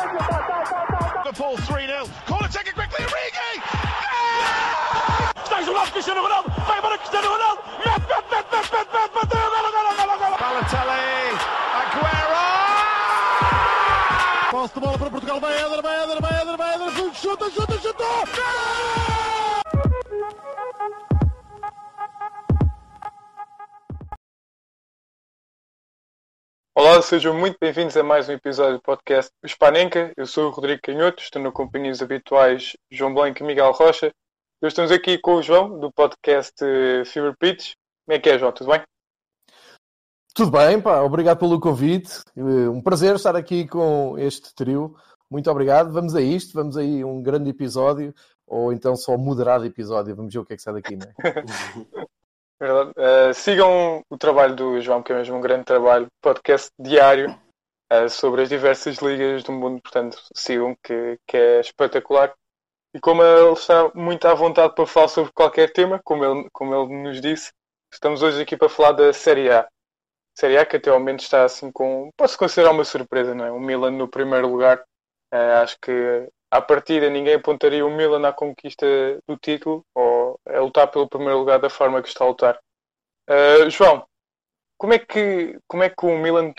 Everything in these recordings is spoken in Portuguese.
Liverpool 3-0. Corner taken quickly, Origi! Stays on Cristiano Ronaldo, vai para Cristiano Ronaldo, mete, mete, mete, mete, mete, mete, bateu, golo, golo, golo, golo. Balotelli, Aguero! Posse de bola para Portugal, vai Éder, vai Éder, vai Éder, vai Éder, chuta, chuta, chuta! Olá, sejam muito bem-vindos a mais um episódio do podcast Hispanenca. Eu sou o Rodrigo Canhoto, estou na companhia dos habituais João Blanco e Miguel Rocha. Hoje estamos aqui com o João, do podcast eh, Fever Pitch. Como é que é, João? Tudo bem? Tudo bem, pá, obrigado pelo convite. Eh, Um prazer estar aqui com este trio. Muito obrigado. Vamos a isto, vamos aí um grande episódio, ou então só moderado episódio. Vamos ver o que é que sai daqui, não é? Verdade. Eh, sigam o trabalho do João, que é mesmo um grande trabalho, podcast diário eh, sobre as diversas ligas do mundo. Portanto, sigam, que, que é espetacular. E como ele está muito à vontade para falar sobre qualquer tema, como ele, como ele nos disse, estamos hoje aqui para falar da Série A. Série A que até ao momento está assim com. Pode-se considerar uma surpresa, não é? O Milan no primeiro lugar. Eh, acho que à partida ninguém apontaria o Milan à conquista do título ou a lutar pelo primeiro lugar da forma que está a lutar. Eh, João, como é, que, como é que o Milan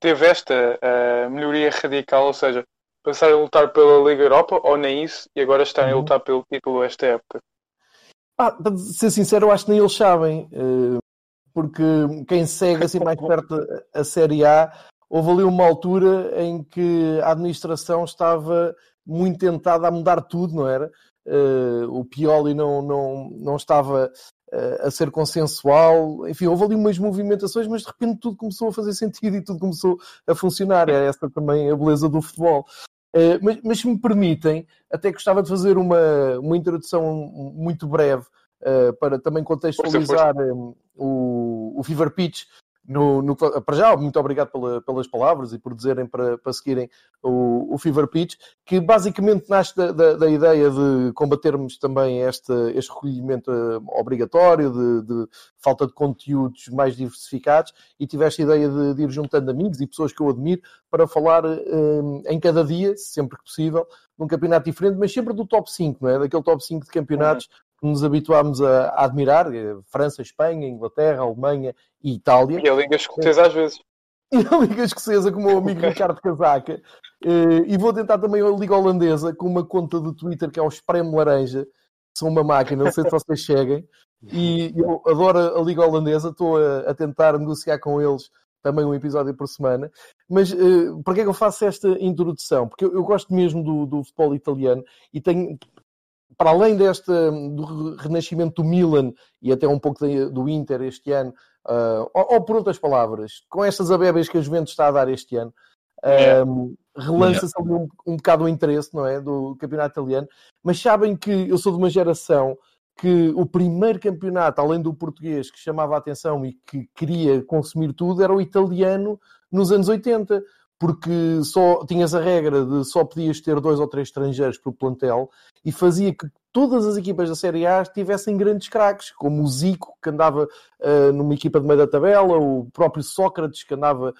teve esta eh, melhoria radical? Ou seja, passar a lutar pela Liga Europa ou nem isso e agora estarem a Uhum. lutar pelo título esta época? Ah, para ser sincero, eu acho que nem eles sabem, eh, porque quem segue assim mais perto a- Série A, houve ali uma altura em que a administração estava muito tentada a mudar tudo, não era? Eh, O Pioli não, não, não estava a ser consensual, enfim, houve ali umas movimentações, mas de repente tudo começou a fazer sentido e tudo começou a funcionar. É essa também a beleza do futebol. Eh, mas, mas se me permitem, até gostava de fazer uma, uma introdução muito breve eh, para também contextualizar eh, o, o Fever Pitch. No, no- para já, muito obrigado pela- pelas palavras e por dizerem para, para seguirem o, o Fever Pitch, que basicamente nasce da, da- da ideia de combatermos também este, este recolhimento eh, obrigatório, de, de falta de conteúdos mais diversificados, e tiveste a ideia de, de ir juntando amigos e pessoas que eu admiro para falar eh, em cada dia, sempre que possível, num campeonato diferente, mas sempre do top 5, não é? Daquele top 5 de campeonatos que nos habituámos a, a admirar, eh, França, Espanha, Inglaterra, Alemanha e Itália. E a Liga Escocesa às vezes. E a Liga Escocesa com o meu amigo Ricardo Casaca. Eh, E vou tentar também a Liga Holandesa com uma conta do Twitter que é o Espremo Laranja. São uma máquina, não sei se vocês cheguem. E eu adoro a Liga Holandesa, estou a, a tentar negociar com eles também um episódio por semana. Mas eh, para que é que eu faço esta introdução? Porque eu, eu gosto mesmo do, do futebol italiano e tenho, para além desta, do renascimento do Milan e até um pouco do Inter este ano, ah, ou, ou por outras palavras, com estas abebas que a Juventus está a dar este ano, um, relança-se ali um, um bocado o interesse não é, do campeonato italiano. Mas sabem que eu sou de uma geração que o primeiro campeonato, além do português, que chamava a atenção e que queria consumir tudo, era o italiano nos anos 80, porque só tinhas a regra de só podias ter dois ou três estrangeiros por plantel e fazia que todas as equipas da Série A tivessem grandes craques, como o Zico, que andava ah, numa equipa de meio da tabela, o próprio Sócrates, que andava.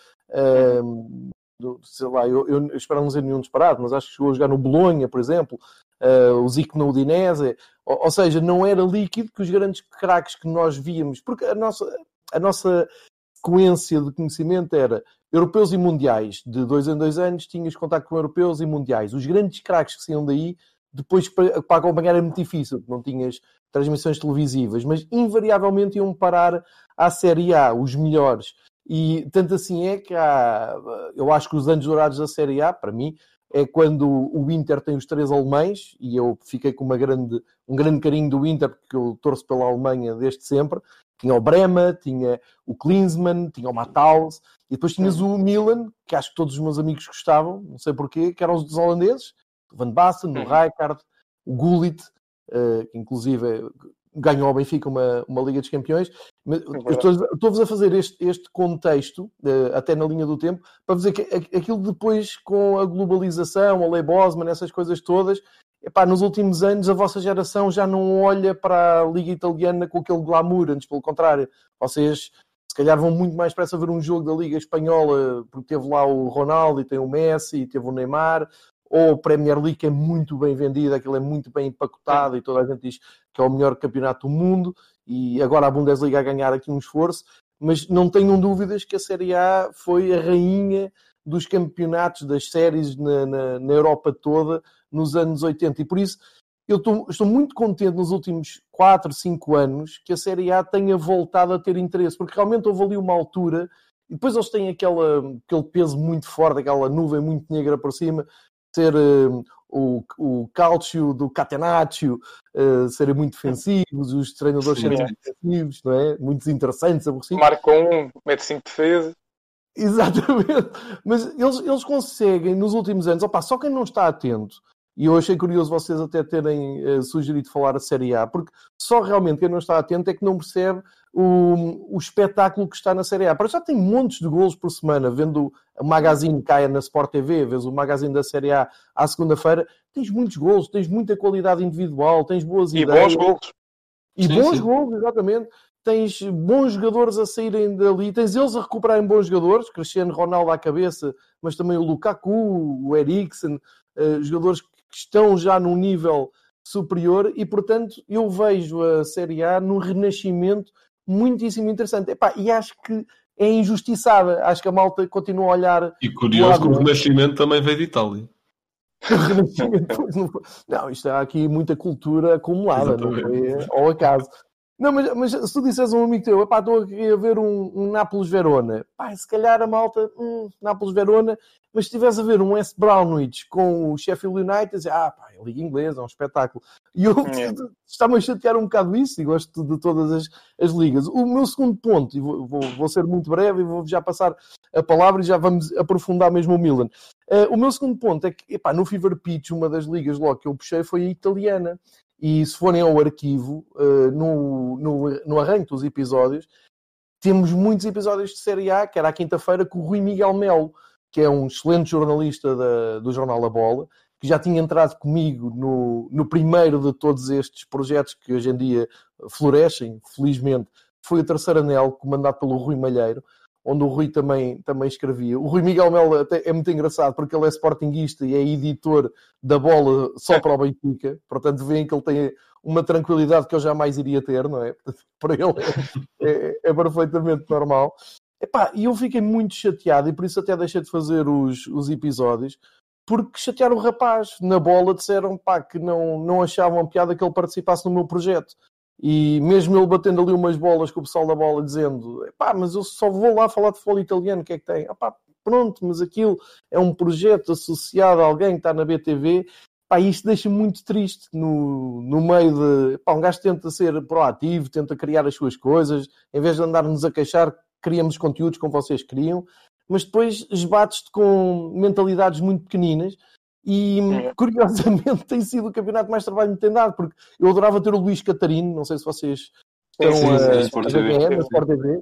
do- sei lá, eu, eu espero não dizer nenhum disparado, mas acho que chegou a jogar no Bolonha, por exemplo, ah, o Zico na Udinese, ou, ou seja, não era líquido que os grandes craques que nós víamos, porque a nossa, a nossa sequência de conhecimento era europeus e mundiais, de dois em dois anos tinhas contato com europeus e mundiais. Os grandes craques que saíam daí, depois para, para acompanhar era muito difícil, não tinhas transmissões televisivas, mas invariavelmente iam parar à Série A, os melhores. E tanto assim é que há, eu acho que os anos dourados da Série A, para mim, é quando o Inter tem os três alemães, e eu fiquei com uma grande, um grande carinho do Inter, porque eu torço pela Alemanha desde sempre. Tinha o Brema, tinha o Klinsmann, tinha o Matthaus, e depois tinhas o Milan, que acho que todos os meus amigos gostavam, não sei porquê, que eram os dos holandeses, o Van Basten, o Uhum. Rijkaard, o Gullit, eh, que inclusive ganhou ao Benfica uma, uma Liga dos Campeões. Mas estou- Estou-vos a fazer este, este contexto, eh, até na linha do tempo, para dizer que aquilo depois, com a globalização, a lei Bosman, essas coisas todas, epá, nos últimos anos a vossa geração já não olha para a Liga Italiana com aquele glamour, antes pelo contrário, vocês se calhar vão muito mais depressa ver um jogo da Liga Espanhola, porque teve lá o Ronaldo e tem o Messi e teve o Neymar, ou a Premier League é muito bem vendida, aquilo é muito bem empacotado e toda a gente diz que é o melhor campeonato do mundo e agora a Bundesliga a ganhar aqui um esforço, mas não tenham dúvidas que a Série A foi a rainha dos campeonatos, das séries na, na, na Europa toda nos anos 80 e por isso eu estou, estou, muito contente nos últimos 4, 5 anos que a Série A tenha voltado a ter interesse, porque realmente houve ali uma altura e depois eles têm aquela, aquele peso muito forte, aquela nuvem muito negra por cima, ser uh, o, o calcio do Catenaccio, uh, serem muito defensivos, os treinadores serem muito defensivos, não é? Muito interessantes, aborrecidos. Marcam um, mete 5 defesa. Exatamente, mas eles, eles conseguem nos últimos anos, opa, só quem não está atento, e eu achei curioso vocês até terem uh, sugerido falar a Série A, porque só realmente quem não está atento é que não percebe o, o espetáculo que está na Série A. Para já tem montes de golos por semana, vendo o Magazine caia na Sport TV, vês o Magazine da Série A à segunda-feira, tens muitos golos, tens muita qualidade individual, tens boas e ideias. E bons golos. E sim, bons sim. golos, exatamente. Tens bons jogadores a saírem dali, tens eles a recuperarem bons jogadores, Cristiano Ronaldo à cabeça, mas também o Lukaku, o Eriksen, uh, jogadores que estão já num nível superior e, portanto, eu vejo a Série A num renascimento muitíssimo interessante. Epá, e acho que é injustiçada. Acho que a malta continua a olhar. E curioso que o Renascimento também veio de Itália. não, isto há aqui muita cultura acumulada, Exatamente. não foi ao acaso. Não, mas, mas se tu disseres a um amigo teu, estou aqui a ver um, um Nápoles-Verona, pá, se calhar a malta, hum, Nápoles-Verona, mas se estiveres a ver um West Brownwich com o Sheffield United, ah, pá, é Liga Inglesa, é um espetáculo. E eu é. está-me a chatear um bocado isso e gosto de todas as, as ligas. O meu segundo ponto, e vou, vou, vou, ser muito breve e vou já passar a palavra e já vamos aprofundar mesmo o Milan. Uh, o meu segundo ponto é que, epá, no Fever Pitch, uma das ligas logo que eu puxei foi a italiana. E se forem ao arquivo, uh, no, no, no arranque dos episódios, temos muitos episódios de Série A, que era à quinta-feira, com o Rui Miguel Melo, que é um excelente jornalista da, do Jornal da Bola, que já tinha entrado comigo no, no primeiro de todos estes projetos que hoje em dia florescem, felizmente, foi o Terceiro Anel, comandado pelo Rui Malheiro, onde o Rui também, também escrevia. O Rui Miguel Melo é muito engraçado porque ele é sportinguista e é editor da bola só para o Benfica, portanto veem que ele tem uma tranquilidade que eu jamais iria ter, não é? Para ele é, é, é perfeitamente normal. Epá, e eu fiquei muito chateado e por isso até deixei de fazer os, os episódios porque chatearam o rapaz. Na bola disseram pá, que não, não achavam piada que ele participasse no meu projeto. E mesmo ele batendo ali umas bolas com o pessoal da bola, dizendo: pá, mas eu só vou lá falar de futebol italiano, o que é que tem? Ah, pá, pronto, mas aquilo é um projeto associado a alguém que está na BTV. Pá, isto deixa-me muito triste no, no meio de. Pá, um gajo tenta ser proativo, tenta criar as suas coisas, em vez de andar-nos a queixar, criamos conteúdos como vocês queriam, mas depois esbates-te com mentalidades muito pequeninas e curiosamente tem sido o campeonato mais trabalho me tem dado, porque eu adorava ter o Luís Catarino, não sei se vocês estão sim, sim, a, a, ver é, Sport TV.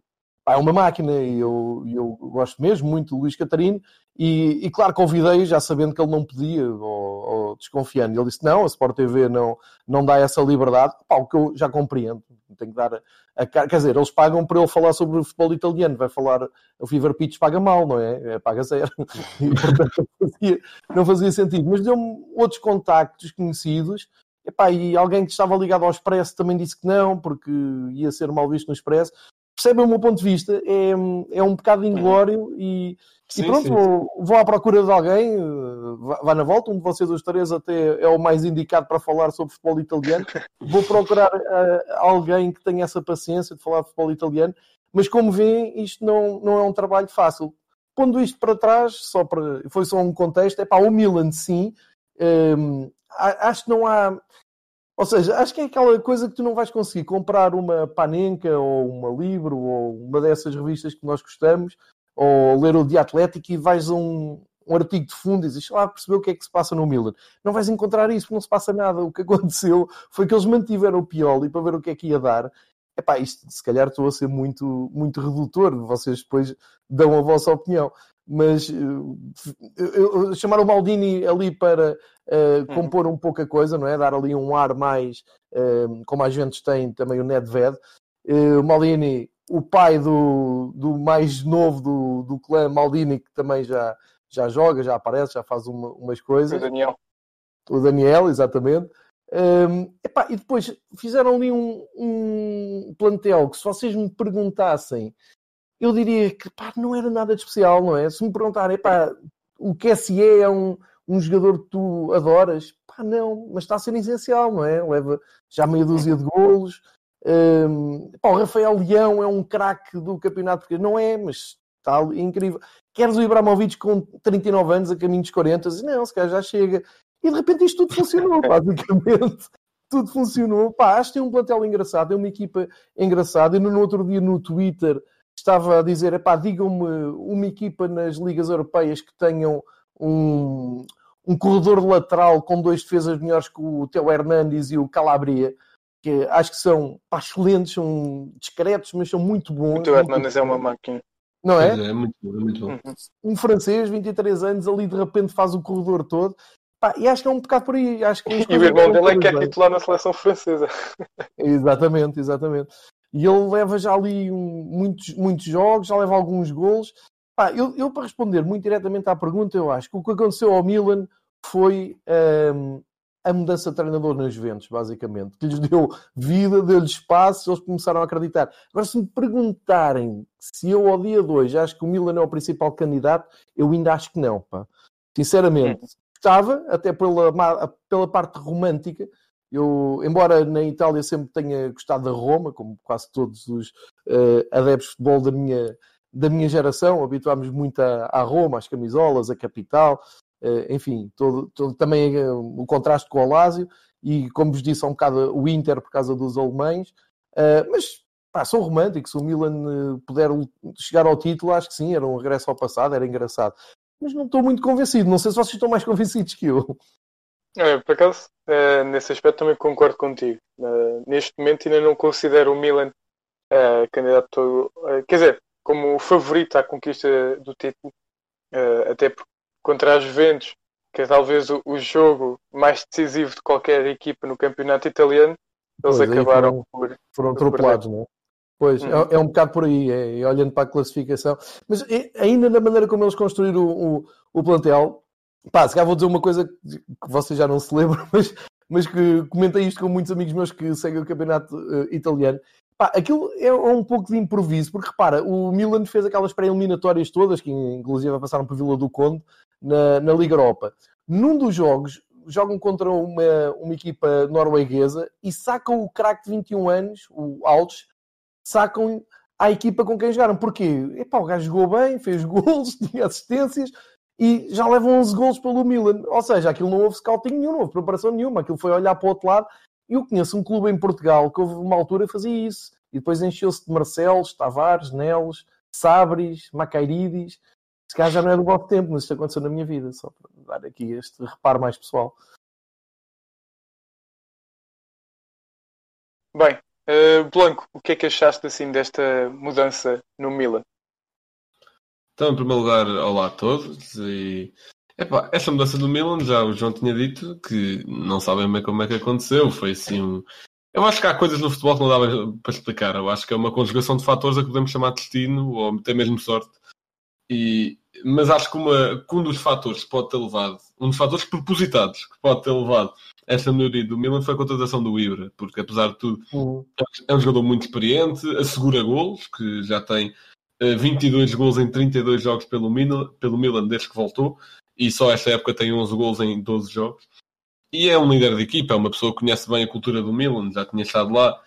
é uma máquina e eu, eu gosto mesmo muito do Luís Catarino e, e claro convidei já sabendo que ele não podia ou, ou, desconfiando. Ele disse não, a Sport TV não, não dá essa liberdade, Pá, o que eu já compreendo. Tenho que dar a, a, quer dizer, eles pagam para ele falar sobre o futebol italiano, vai falar, o Fever Pitch paga mal, não é? é paga zero. E, portanto, não fazia, não fazia sentido. Mas deu-me outros contactos conhecidos Epá, e alguém que estava ligado ao Expresso também disse que não, porque ia ser mal visto no Expresso. Percebem o meu ponto de vista? É, é um bocado inglório e, sim, e pronto, sim. Vou, vou, à procura de alguém, eh, vá na volta, um de vocês os três até é o mais indicado para falar sobre futebol italiano. Vou procurar uh, alguém que tenha essa paciência de falar de futebol italiano, mas como veem, isto não, não é um trabalho fácil. Pondo isto para trás, só para, foi só um contexto, é para o Milan sim, um, ehm, acho que não há ou seja, acho que é aquela coisa que tu não vais conseguir comprar uma Panenka ou uma Libro ou uma dessas revistas que nós gostamos ou ler o Dia Atlético e vais a um, um artigo de fundo e dizes, ah, percebeu o que é que se passa no Milan. Não vais encontrar isso, não se passa nada. O que aconteceu foi que eles mantiveram o Pioli para ver o que é que ia dar. Epá, isto se calhar estou a ser muito, muito redutor, vocês depois dão a vossa opinião mas uh, chamar o Maldini ali para uh, compor um pouco a coisa, não é? Dar ali um ar mais, uh, como a gente tem também o Nedved. O Maldini o pai do, do mais novo do, do clã Maldini, que também já, já joga, já aparece, já faz uma, umas O coisas. Daniel. O Daniel, exatamente. Um, epá, e depois fizeram ali um, um plantel que, se vocês me perguntassem, eu diria que pá, não era nada de especial, não é? Se me perguntarem, epá, o que SE é um, um jogador que tu adoras, pá, não, mas está a ser essencial, não é? Leva já meia dúzia de golos. Um, pá, o Rafael Leão é um craque do campeonato, porque não é, mas está ali, incrível. Queres o Ibrahimovic com 39 anos a caminho dos 40? Não, se calhar já chega. E de repente isto tudo funcionou, basicamente. Tudo funcionou. Pá, acho que tem um plantel engraçado, é uma equipa engraçada. E no outro dia no Twitter estava a dizer: epá, digam-me uma equipa nas ligas europeias que tenham um, um corredor lateral com dois defesas melhores que o Teo Hernandes e o Calabria, que acho que são pá, excelentes, são discretos, mas são muito bons. O teu muito Hernandes é uma máquina. Não é? É, é muito bom, é muito bom. Uhum. um francês, 23 anos, ali de repente faz o corredor todo. Pá, e acho que é um bocado por aí. Acho que E o irmão dele é que é titular na seleção francesa. Exatamente, exatamente. E ele leva já ali um- muitos, muitos jogos, já leva alguns golos. Pá, eu, eu, para responder muito diretamente à pergunta, eu acho que o que aconteceu ao Milan foi hum, a mudança de treinador nas Juventus, basicamente. Que lhes deu vida, deu-lhes espaço, eles começaram a acreditar. Agora, se me perguntarem se eu ao dia 2 acho que o Milan é o principal candidato, eu ainda acho que não, pá. Sinceramente. Gostava, até pela, pela parte romântica, eu, embora na Itália sempre tenha gostado da Roma, como quase todos os eh, adeptos de futebol da minha, da minha geração, habituámos muito à, Roma, às camisolas, à capital, eh, enfim, todo, todo- também eh, o contraste com o Lásio e, como vos disse, há um bocado o Inter por causa dos alemães, mas pá, sou romântico, se o Milan puder chegar ao título, acho que sim, era um regresso ao passado, era engraçado. Mas não estou muito convencido, não sei se vocês estão mais convencidos que eu. É, por acaso, eh, nesse aspecto também concordo contigo. Eh, neste momento ainda não considero o Milan eh, candidato, quer dizer, como o favorito à conquista do título, até porque contra as Juventus, que é talvez o, o jogo mais decisivo de qualquer equipa no campeonato italiano, eles Pois, acabaram foram- por. foram atropelados, não é? Pois, Uhum. é, é um bocado por aí, é, é olhando para a classificação. Mas é, ainda na maneira como eles construíram o, o, o plantel, pá, se calhar vou dizer uma coisa que, vocês já não se lembram, mas, mas que comentei isto com muitos amigos meus que seguem o campeonato eh, italiano. Pá, aquilo é um pouco de improviso, porque repara, o Milan fez aquelas pré-eliminatórias todas, que inclusive passaram por Vila do Conde, na, na Liga Europa. Num dos jogos, jogam contra uma, uma equipa norueguesa e sacam o craque de 21 anos, o Alves, sacam à equipa com quem jogaram. Porquê? Epá, o gajo jogou bem, fez gols, tinha assistências e já levam 11 gols pelo Milan. Ou seja, aquilo não houve scouting nenhum, não houve preparação nenhuma. Aquilo foi olhar para o outro lado. E eu conheço um clube em Portugal que houve uma altura fazia isso. E depois encheu-se de Marcelos, Tavares, Nelos, Sabres, Macairidis. Se calhar já não é do vosso tempo, mas isto aconteceu na minha vida. Só para dar aqui este reparo mais pessoal. Bem, eh, Blanco, o que é que achaste assim desta mudança no Milan? Então, em primeiro lugar, olá a todos. E, epá, essa mudança do Milan, já o João tinha dito que não sabem bem como é que aconteceu. Foi assim um... Eu acho que há coisas no futebol que não dá para explicar. Eu acho que é uma conjugação de fatores a que podemos chamar de destino ou até mesmo sorte. E... Mas acho que, uma... que um dos fatores que pode ter levado, um dos fatores propositados que pode ter levado a esta melhoria do Milan foi a contratação do Ibra, porque apesar de tudo é um jogador muito experiente, assegura golos, que já tem 22 gols em 32 jogos pelo Milan, pelo Milan desde que voltou, e só esta época tem 11 gols em 12 jogos. E é um líder de equipa, é uma pessoa que conhece bem a cultura do Milan, já tinha estado lá.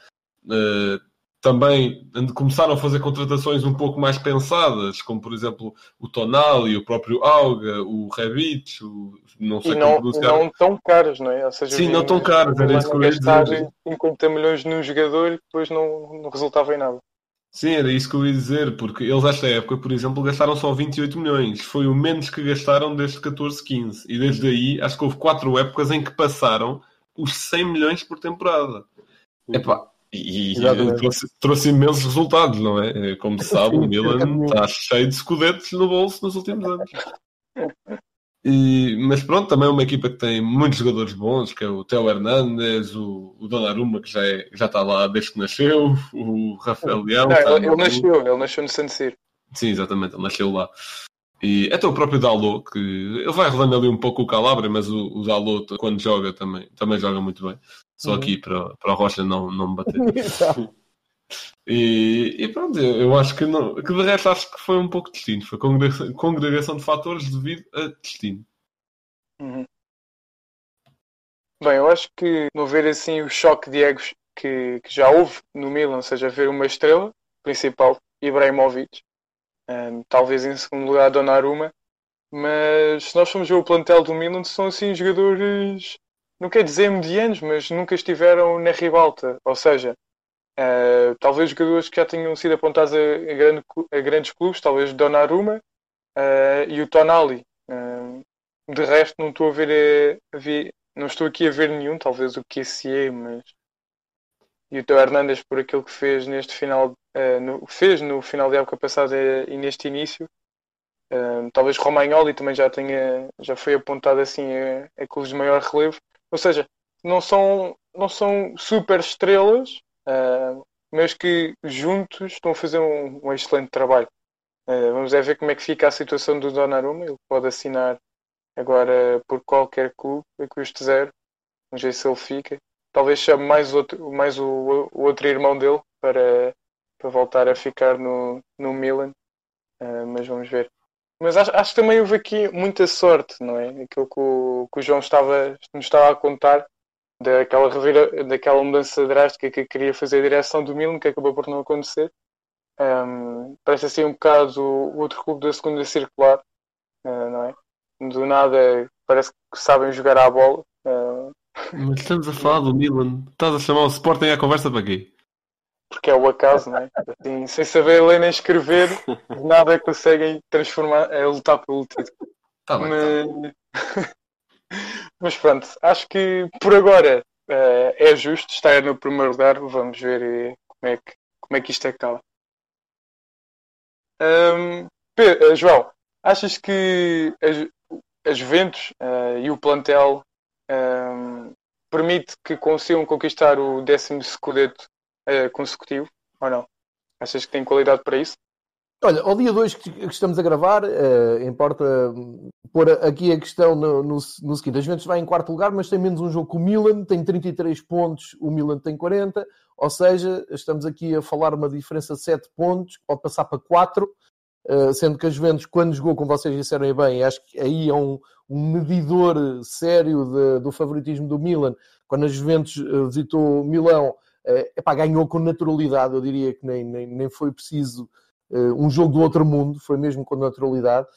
Eh, também começaram a fazer contratações um pouco mais pensadas, como por exemplo o Tonali, o próprio Alga, o Rebic, o, não sei E como não, pronunciar. não tão caros, não é? Ou seja, Sim, não tão caros, era isso que eu ia dizer. 50 milhões num jogador e depois não, não resultava em nada. Sim, era isso que eu ia dizer, porque eles esta época, por exemplo, gastaram só 28 milhões. Foi o menos que gastaram desde 14-15. E desde aí, acho que houve quatro épocas em que passaram os 100 milhões por temporada. Epá, e, e Exatamente. trouxe, trouxe imensos resultados, não é? Como se sabe, o Milan está cheio de escudetos no bolso nos últimos anos. E, mas pronto, também é uma equipa que tem muitos jogadores bons, que é o Theo Hernandes, o, o Donnarumma, que já, é, já está lá desde que nasceu, o Rafael Leão. Não, está ele, ele nasceu, ele nasceu no San Siro. Sim, exatamente, ele nasceu lá. E até o próprio Dalot, que ele vai rodando ali um pouco o Calabria, mas o, o Dalot, quando joga, também, também joga muito bem. Só Uhum. aqui para, para a Rocha não, não me bater. E, e pronto, eu acho que, não, que de resto acho que foi um pouco destino. Foi congregação, de fatores devido a destino. Uhum. Bem, eu acho que não ver assim o choque de egos que, que já houve no Milan, ou seja, ver uma estrela principal, Ibrahimovic, um, talvez em segundo lugar Donnarumma, mas se nós formos ver o plantel do Milan, são assim jogadores, não quer dizer medianos, mas nunca estiveram na ribalta, ou seja, uh, talvez jogadores que já tenham sido apontados a, a, grande, a grandes clubes, talvez Donnarumma uh, e o Tonali. Um, de resto, não estou a ver, a, a ver, não estou aqui a ver nenhum, talvez o QCE, mas e o Teo Hernandes por aquilo que fez neste final, uh, no, fez no final da época passada e neste início. Uh, talvez Romagnoli também já tenha, já foi apontado assim a, a clubes de maior relevo. Ou seja, não são, não são super estrelas, uh, mas que juntos estão a fazer um, um excelente trabalho. vamos é ver como é que fica a situação do Donnarumma. Ele pode assinar agora por qualquer clube a custo zero. Vamos ver se ele fica. Talvez chame mais, outro, mais o, o outro irmão dele para, para voltar a ficar no, no Milan. Uh, mas vamos ver. Mas acho, acho, que também houve aqui muita sorte, não é? Aquilo que o, que o João estava, nos estava a contar daquela, revira, daquela mudança drástica que queria fazer a direção do Milan, que acabou por não acontecer. Um, parece assim um bocado o outro clube da segunda circular, uh, não é? Do nada parece que sabem jogar à bola. Uh, mas estamos a falar do Milan. Estás a chamar o Sporting à conversa para quê? Porque é o acaso, não é? Assim, sem saber ler nem escrever, de nada conseguem transformar, é lutar pelo título. Tá bem, mas... Tá. mas pronto, acho que por agora uh, é justo estar no primeiro lugar. Vamos ver como é que, como é que isto acaba. Um, Pedro, uh, João, achas que a, a Juventus uh, e o plantel um, permite que consigam conquistar o décimo Scudetto uh, consecutivo ou não? Achas que tem qualidade para isso? Olha, ao dia 2 que estamos a gravar, uh, importa pôr aqui a questão no, no, no, seguinte: a Juventus vai em quarto lugar, mas tem menos um jogo que o Milan, tem 33 pontos, o Milan tem 40, ou seja, estamos aqui a falar uma diferença de 7 pontos, pode passar para 4, uh, sendo que a Juventus, quando jogou, como vocês disseram bem, acho que aí é um, um medidor sério de, do favoritismo do Milan. Quando a Juventus uh, visitou Milão, uh, epá, ganhou com naturalidade, eu diria que nem, nem, nem foi preciso um jogo do outro mundo, foi mesmo com naturalidade.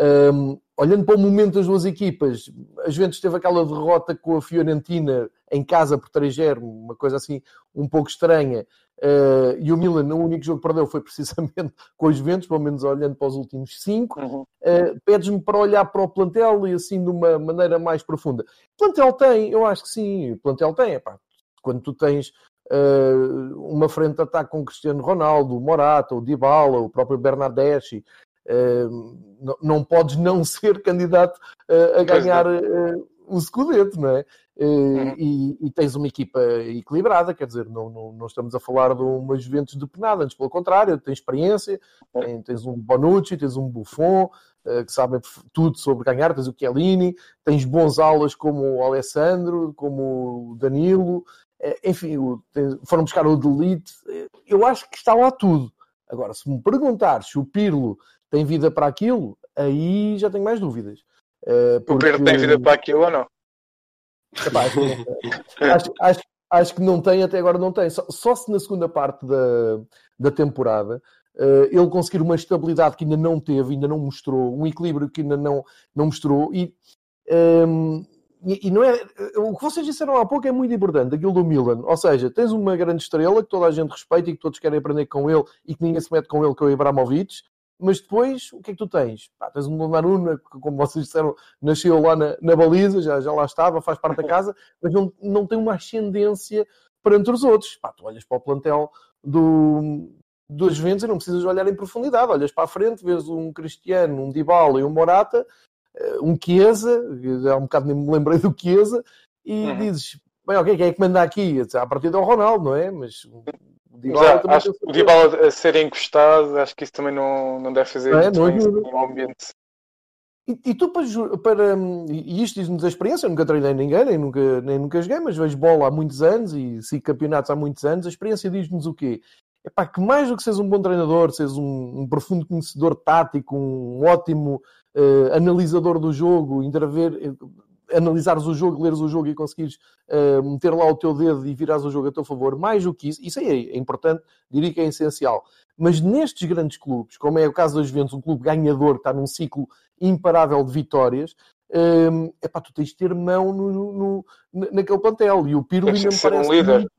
Um, olhando para o momento das duas equipas, a Juventus teve aquela derrota com a Fiorentina em casa por 3-0, uma coisa assim um pouco estranha. Uh, e o Milan, o único jogo que perdeu foi precisamente com os Juventus, pelo menos olhando para os últimos cinco. Uhum. Uh, Pedes-me para olhar para o plantel e assim de uma maneira mais profunda. O plantel tem, eu acho que sim, o plantel tem. Epá, quando tu tens uma frente de ataque com Cristiano Ronaldo, o Morata, o Dybala, o próprio Bernardeschi, não, não podes não ser candidato a ganhar o Scudetto, não é? Uhum. E, e, tens uma equipa equilibrada, quer dizer, não, não, não, estamos a falar de uma Juventus depenada, antes pelo contrário, tens experiência, tens, tens um Bonucci, tens um Buffon, que sabem tudo sobre ganhar, tens o Chiellini, tens bons aulas como o Alessandro, como o Danilo, enfim, o, tens, foram buscar o Delite, eu acho que está lá tudo. Agora, se me perguntar se o Pirlo tem vida para aquilo, aí já tenho mais dúvidas. Porque... O Pirlo tem vida para aquilo ou não? Epá, acho, acho, acho, que não tem, até agora não tem. Só, só se na segunda parte da, da temporada uh, ele conseguir uma estabilidade que ainda não teve, ainda não mostrou, um equilíbrio que ainda não, não mostrou. E, um, e, e, não é. O que vocês disseram há pouco é muito importante, aquilo do Milan. Ou seja, tens uma grande estrela que toda a gente respeita e que todos querem aprender com ele e que ninguém se mete com ele, que é o Ibrahimovic mas depois, o que é que tu tens? Pá, tens um Donnarumma, que como vocês disseram, nasceu lá na, na baliza, já, já lá estava, faz parte da casa, mas não, não tem uma ascendência perante os outros. Pá, tu olhas para o plantel do, dos Juventus e não precisas olhar em profundidade. Olhas para a frente, vês um Cristiano, um Dybala e um Morata, um Chiesa, há um bocado nem me lembrei do Chiesa, e Uhum. dizes, bem, ok, quem é que manda aqui? A partir do Ronaldo, não é? Mas o Dybala Já, acho o Dybala a ser encostado, acho que isso também não, não deve fazer Não é? muito Não no ambiente. E, e tu, para, para, e isto diz-nos a experiência, eu nunca treinei ninguém, nem nunca, nem nunca joguei, mas vejo bola há muitos anos e sigo campeonatos há muitos anos. A experiência diz-nos o quê? É pá, que mais do que seres um bom treinador, seres um, um profundo conhecedor tático, um ótimo eh, analisador do jogo, interver, eh, analisares o jogo, leres o jogo e conseguires eh, meter lá o teu dedo e virares o jogo a teu favor, mais do que isso, isso aí é, é importante, diria que é essencial. Mas nestes grandes clubes, como é o caso da Juventus, um clube ganhador que está num ciclo imparável de vitórias, hum, epá, tu tens de ter mão no, no- no- naquele plantel. E o Pirlo ainda me ser um parece líder.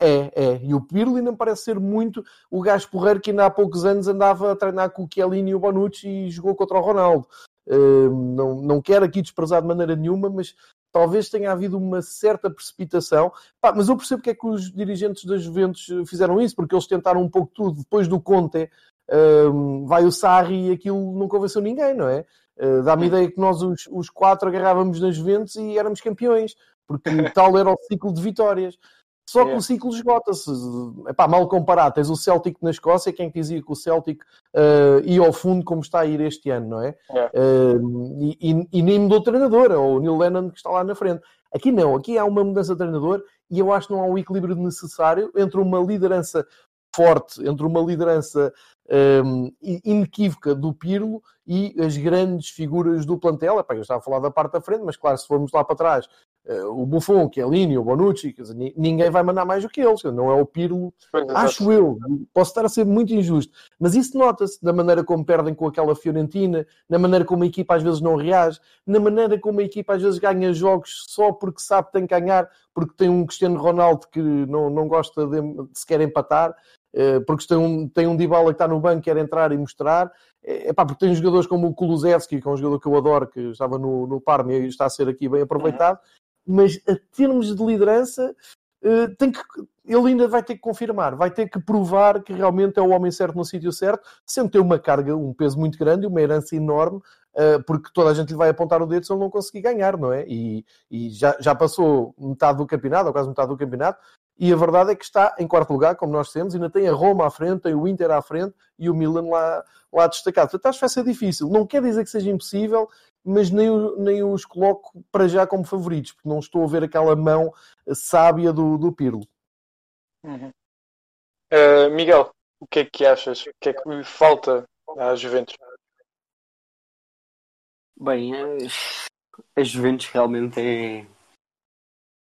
É, é. E o Pirlo ainda parece ser muito o gajo porreiro que ainda há poucos anos andava a treinar com o Chiellini e o Bonucci e jogou contra o Ronaldo. Hum, não, não quero aqui desprezar de maneira nenhuma, mas talvez tenha havido uma certa precipitação. Pá, mas eu percebo porque é que os dirigentes da Juventus fizeram isso, porque eles tentaram um pouco tudo. Depois do Conte, hum, vai o Sarri e aquilo não convenceu ninguém, não é? Uh, Dá-me a ideia que nós, os, os quatro, agarrávamos nas Juventus e éramos campeões, porque tal era o ciclo de vitórias. Só que Yeah. o ciclo esgota-se. Epá, mal comparado, tens o Celtic na Escócia, quem dizia que o Celtic uh, ia ao fundo como está a ir este ano, não é? Yeah. Uh, e, e- e nem mudou de treinador, é o Neil Lennon que está lá na frente. Aqui não, aqui há uma mudança de treinador e eu acho que não há o equilíbrio necessário entre uma liderança forte, entre uma liderança um, i- inequívoca do Pirlo e as grandes figuras do plantel. Epá, eu estava a falar da parte da frente, mas claro, se formos lá para trás, o Buffon, o Chiellini, o Bonucci, quer dizer, ni- ninguém vai mandar mais do que eles, não é o Pirlo Pois. Acho eu, posso estar a ser muito injusto, mas isso nota-se na maneira como perdem com aquela Fiorentina, na maneira como a equipa às vezes não reage, na maneira como a equipa às vezes ganha jogos só porque sabe que tem que ganhar, porque tem um Cristiano Ronaldo que não, não gosta de, de sequer empatar, eh, porque tem um, tem um Dybala que está no banco, quer entrar e mostrar, é pá, porque tem jogadores como o Kulusevski, que é um jogador que eu adoro, que estava no, no Parma e está a ser aqui bem aproveitado, mas a termos de liderança, eh, tem que, ele ainda vai ter que confirmar, vai ter que provar que realmente é o homem certo no sítio certo, sem ter uma carga, um peso muito grande, uma herança enorme, eh, porque toda a gente lhe vai apontar o dedo se ele não conseguir ganhar, não é? E, e já, já passou metade do campeonato, ou quase metade do campeonato, e a verdade é que está em quarto lugar, como nós temos, ainda tem a Roma à frente, tem o Inter à frente e o Milan lá, lá destacado. Portanto, acho que vai ser difícil. Não quer dizer que seja impossível, mas nem, nem os coloco para já como favoritos, porque não estou a ver aquela mão sábia do, do Pirlo. Uhum. Uh, Miguel, o que é que achas? O que é que lhe falta à Juventus? Bem, eh, a Juventus realmente é,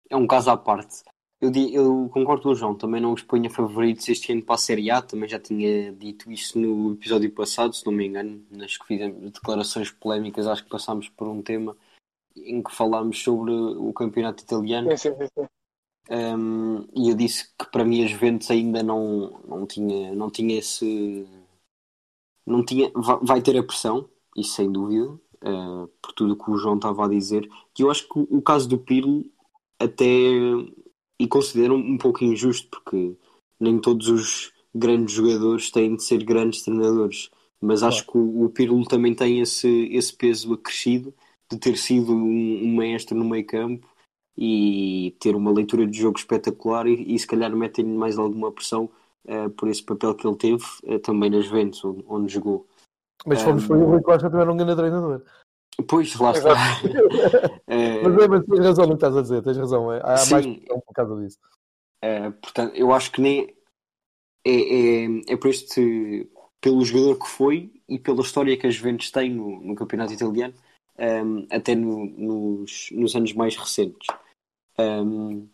é um caso à parte. Eu, eu concordo com o João, também não os ponho a favoritos este ano para a Série A, também já tinha dito isso no episódio passado, se não me engano, nas que fizemos declarações polémicas, acho que passámos por um tema em que falámos sobre o campeonato italiano. Sim, sim, sim. Um, e eu disse que para mim a Juventus ainda não, não, tinha, não tinha esse. Não tinha, vai, ter a pressão, isso sem dúvida, uh, por tudo o que o João estava a dizer. E eu acho que o, o caso do Pirlo, até. E considero um pouco injusto, porque nem todos os grandes jogadores têm de ser grandes treinadores. Mas acho que o, o Pirlo também tem esse, esse peso acrescido de ter sido um, um maestro no meio campo e ter uma leitura de jogo espetacular e, e se calhar metem-lhe mais alguma pressão eh, por esse papel que ele teve eh, também nas Juventus, onde, onde jogou. Mas se formos para o Rui Costa também era um grande treinador. Pois, lá está. Mas, é, mas tens razão no que estás a dizer, tens razão. é, Há Sim. mais pressão por causa disso. eh, portanto, eu acho que nem é, é, é por este pelo jogador que foi e pela história que a Juventus tem no, no campeonato italiano, ehm, até no- nos, nos anos mais recentes. Ehm,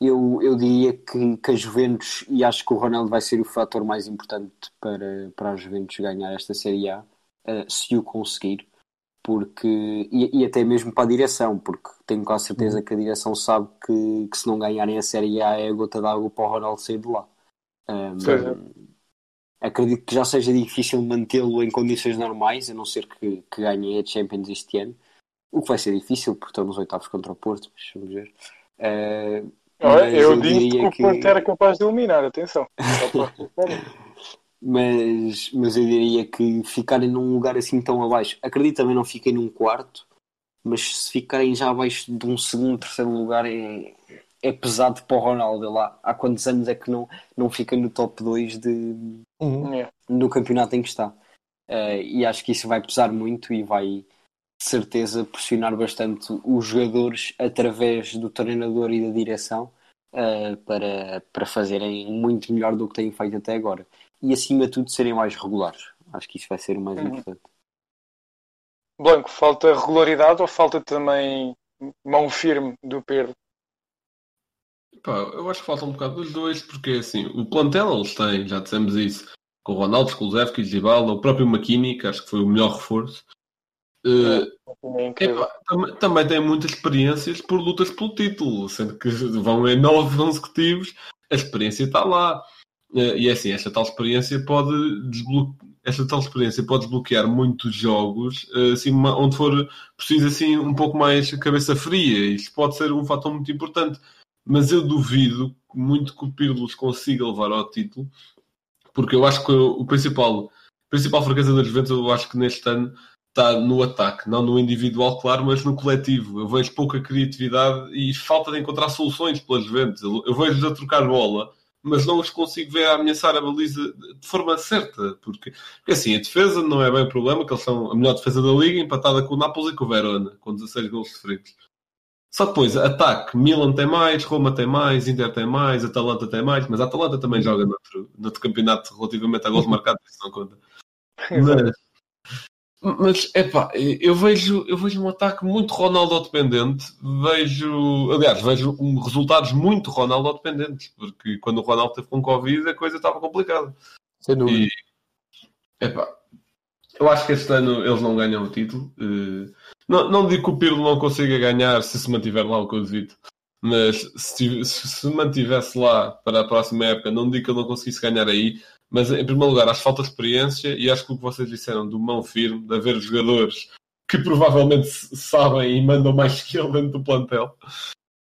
eu, eu diria que, que a Juventus, e acho que o Ronaldo vai ser o fator mais importante para, para a Juventus ganhar esta Série A, eh, se o conseguir, porque, e, e até mesmo para a direção, porque tenho quase certeza que a direção sabe que, que se não ganharem a Série A é a gota d'água para o Ronaldo sair de lá. Sim. acredito que já seja difícil mantê-lo em condições normais, a não ser que, que ganhem a Champions este ano. O que vai ser difícil, porque estão nos oitavos contra o Porto, mas vamos ver. Olha, mas eu eu disse que o Porto era capaz de eliminar, atenção. Mas, mas eu diria que ficarem num lugar assim tão abaixo, acredito também não fiquem num quarto, mas se ficarem já abaixo de um segundo, terceiro lugar é, é pesado para o Ronaldo lá. Há quantos anos é que não, não fica no top 2 de, Uhum. Yeah. no campeonato em que está? Eh, e acho que isso vai pesar muito e vai de certeza pressionar bastante os jogadores através do treinador e da direção eh, para, para fazerem muito melhor do que têm feito até agora. E acima de tudo serem mais regulares. Acho que isso vai ser o mais Uhum. importante. Blanco, falta regularidade ou falta também mão firme do Pedro? Pá, eu acho que falta um bocado dos dois, porque assim, o plantel eles têm, já dissemos isso, com o Ronaldo, Kulusevski, Dybala, o próprio McKinney, que acho que foi o melhor reforço. Eh, É incrível. epá, tam- também tem muitas experiências por lutas pelo título, sendo que vão em nove consecutivos, a experiência está lá. Eh, e é assim, esta tal experiência pode desbloquear. Esta tal experiência pode desbloquear muitos jogos, eh, assim, onde for preciso assim, um pouco mais cabeça fria. Isto pode ser um fator muito importante mas eu duvido muito que o Pirlos consiga levar ao título, porque eu acho que o principal, principal fraqueza da Juventus, eu acho que neste ano está no ataque, não no individual, claro, mas no coletivo. Eu vejo pouca criatividade e falta de encontrar soluções pelas Juventus. Eu vejo-os a trocar bola, mas não os consigo ver a ameaçar a baliza de forma certa, porque, porque assim, a defesa não é bem o problema, que eles são a melhor defesa da liga, empatada com o Nápoles e com o Verona, com 16 gols sofridos. Só depois, ataque, Milan tem mais, Roma tem mais, Inter tem mais, Atalanta tem mais, mas a Atalanta também joga noutro, noutro campeonato relativamente a gols marcados, isso não conta. Mas, mas epá, eu vejo, eu vejo um ataque muito Ronaldo dependente, vejo, aliás, vejo um- resultados muito Ronaldo dependentes, porque quando o Ronaldo teve com Covid a coisa estava complicada. Sem dúvida. E, epá, eu acho que este ano eles não ganham o título. Eh, Não, não digo que o Pirlo não consiga ganhar se se mantiver lá o que eu devido, mas se se mantivesse lá para a próxima época, não digo que ele não conseguisse ganhar aí, mas em primeiro lugar, acho que falta experiência e acho que o que vocês disseram do mão firme, de haver jogadores que provavelmente sabem e mandam mais que ele dentro do plantel.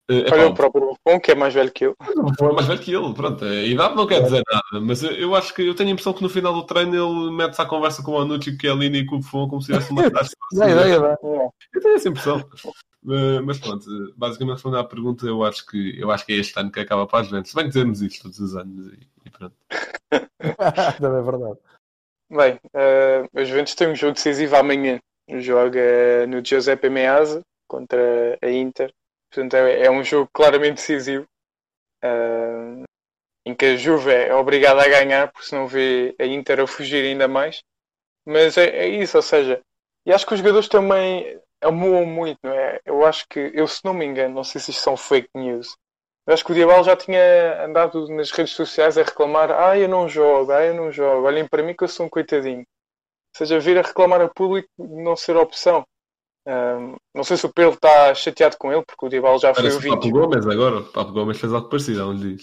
Eh, epá, Olha o próprio Buffon, que é mais velho que eu. o Buffon é mais velho que ele, pronto. A idade não quer dizer nada, mas eu, acho que eu tenho a impressão que no final do treino ele mete-se à conversa com o Anucci, o Chiellini e com o Buffon como se tivesse uma taxa. Dá ideia, dá. Eu tenho essa impressão. Eh, Mas pronto, basicamente respondendo à pergunta, eu acho que eu acho que é este ano que acaba para as Juventus. Se bem que dizemos isto todos os anos e, e pronto. Também é verdade. Bem, eh, os Juventus têm um jogo decisivo amanhã. Joga no Giuseppe Meazza contra a Inter. Portanto, é, é um jogo claramente decisivo. eh, em que a Juve é obrigada a ganhar, porque senão vê a Inter a fugir ainda mais. Mas é, é isso, ou seja, e acho que os jogadores também amuam muito, não é? Eu acho que, eu se não me engano, não sei se isto são fake news, eu acho que o Diabal já tinha andado nas redes sociais a reclamar: ah, eu não jogo, ah, eu não jogo, olhem para mim que eu sou um coitadinho. Ou seja, vir a reclamar a público não ser opção. Ahm, não sei se o Pedro está chateado com ele, porque o Diabal já foi o Parece Papo 20. Gomes agora. O Papo Gomes fez algo parecido há uns dias.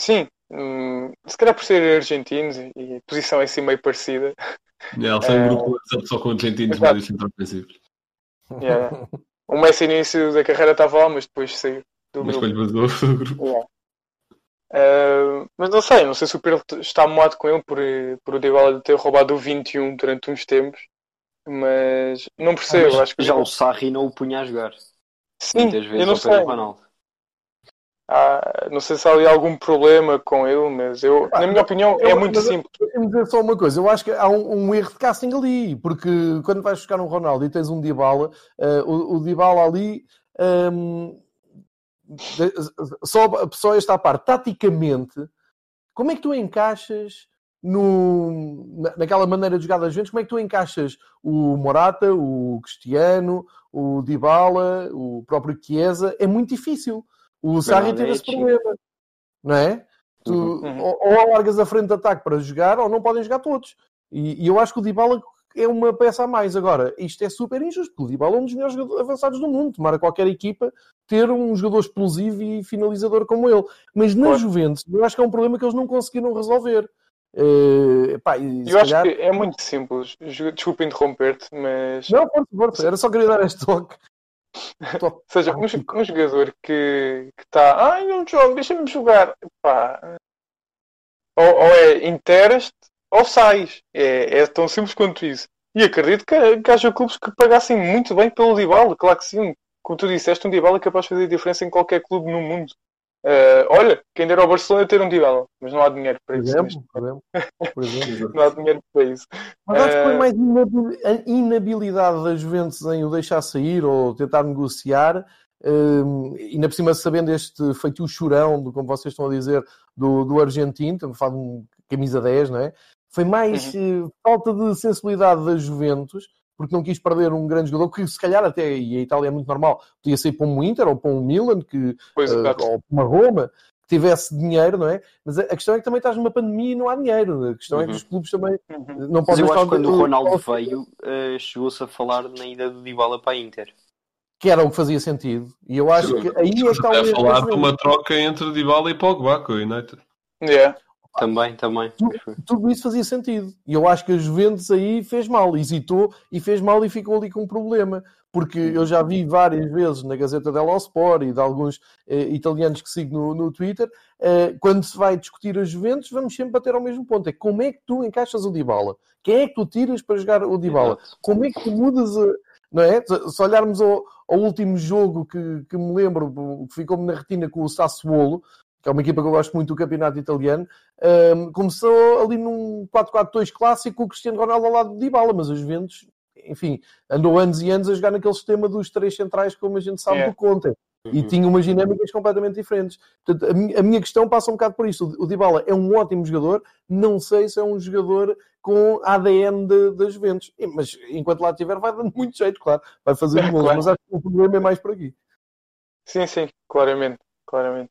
Sim, hum, se calhar por ser argentinos e e a posição é assim meio parecida. É, Ele tem um grupo só com argentinos exato. médios centro-ofensivos. Yeah. O Messi no início da carreira estava lá, mas depois saiu do Mas grupo. depois vazou do grupo. Yeah. Ah, mas não sei, não sei se o Pedro está moado com ele por, por o Dybala ter roubado o 21 durante uns tempos, mas não percebo. Mas acho que já o Sarri não o punha a jogar. Sim, Muitas vezes eu não sei. Ronaldo. Ah, não sei se há ali algum problema com ele, mas eu, na minha opinião, é muito mas simples. Deixa-me dizer só uma coisa, eu acho que há um, um erro de casting ali, porque quando vais buscar um Ronaldo e tens um Dybala, eh, o, o Dybala ali ehm, de- só, só esta parte, taticamente, como é que tu encaixas no, na- naquela maneira de jogar das Juventus, como é que tu encaixas o Morata, o Cristiano, o Dybala, o próprio Chiesa? É muito difícil. O Sarri teve esse problema, não é? Tu, Uhum. ou, ou largas a frente de ataque para jogar, ou não podem jogar todos. E, e eu acho que o Dybala é uma peça a mais. Agora, isto é super injusto, porque o Dybala é um dos melhores avançados do mundo. Tomara qualquer equipa ter um jogador explosivo e finalizador como ele. Mas na Claro. Juventus, eu acho que é um problema que eles não conseguiram resolver. Eh, pá, Eu acho calhar- que é muito simples. Desculpa interromper-te, mas Não, força, força. Era só querer dar este toque. Ou seja, um, um jogador que está, ai, não jogo, deixa-me jogar. Pá, ou, ou é interas ou sais. É, é tão simples quanto isso. E acredito que, que haja clubes que pagassem muito bem pelo Dybala, claro que sim. Como tu disseste, um Dybala é capaz de fazer diferença em qualquer clube no mundo. Uh, olha, quem dera ao Barcelona é ter um Dybala, mas não há dinheiro para Por isso. exemplo, por exemplo, por exemplo. Não há dinheiro para isso. Mas acho que foi Eh, mais a inabilidade da Juventus em o deixar sair ou tentar negociar, hum, e ainda por cima sabendo este feitio chorão, do, como vocês estão a dizer, do, do argentino, estamos a falar de um camisa 10, não é? Foi mais Uhum. eh, falta de sensibilidade da Juventus, porque não quis perder um grande jogador, que se calhar até, e a Itália é muito normal, podia sair para um Inter ou para um Milan, que Pois, exato. ou uma Roma, que tivesse dinheiro, não é? Mas a a questão é que também estás numa pandemia e não há dinheiro. A questão é que Uhum. os clubes também Uhum. não Mas podem eu acho que quando o uh, Ronaldo veio, eh, chegou-se a falar na ida do Dybala para a Inter. que era o que fazia sentido. E eu acho que aí é que está o erro falar de uma troca entre Dybala e Pogba com o United. Yeah. Também, também. Tu- Tudo isso fazia sentido. E eu acho que a Juventus aí fez mal, hesitou e fez mal e ficou ali com um problema. Porque eu já vi várias vezes na Gazeta dello Sport e de alguns eh, italianos que sigo no, no Twitter, eh, quando se vai discutir a Juventus, vamos sempre bater ao mesmo ponto. É como é que tu encaixas o Dybala? Quem é que tu tiras para jogar o Dybala? Exato. como é que tu mudas a, não é? Se se olharmos ao, ao último jogo que, que me lembro, que ficou-me na retina com o Sassuolo, que é uma equipa que eu gosto muito do campeonato italiano, hum, começou ali num 4-4-2 clássico o Cristiano Ronaldo ao lado de Dybala, mas os Juventus, enfim, andou anos e anos a jogar naquele sistema dos três centrais, como a gente sabe É. do Conte. E Uhum. tinha umas dinâmicas completamente diferentes. Portanto, a minha, questão passa um bocado por isso. O Dybala é um ótimo jogador, não sei se é um jogador com ADN das Juventus. E- Mas enquanto lá estiver, vai dando muito jeito, claro. Vai fazer É, gols, claro. mas acho que o problema é mais por aqui. Sim, sim, claramente, claramente.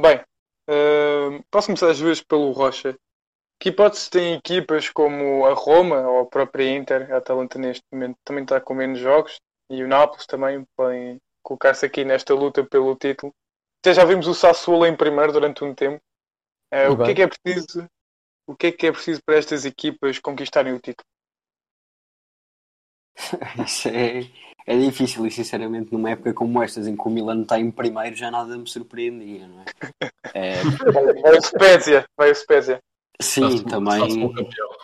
Bem, eh, posso começar às vezes pelo Rocha. Que hipótese tem equipas como a Roma ou a própria Inter, a Atalanta neste momento também está com menos jogos e o Nápoles também podem colocar-se aqui nesta luta pelo título. Até já vimos o Sassuolo em primeiro durante um tempo. E o que é que é preciso? O que é que é preciso para estas equipas conquistarem o título? Isso é, é difícil e sinceramente numa época como estas em que o Milan está em primeiro já nada me surpreendia, não é? É, Vai o Spezia, vai o Spezia. sim, também.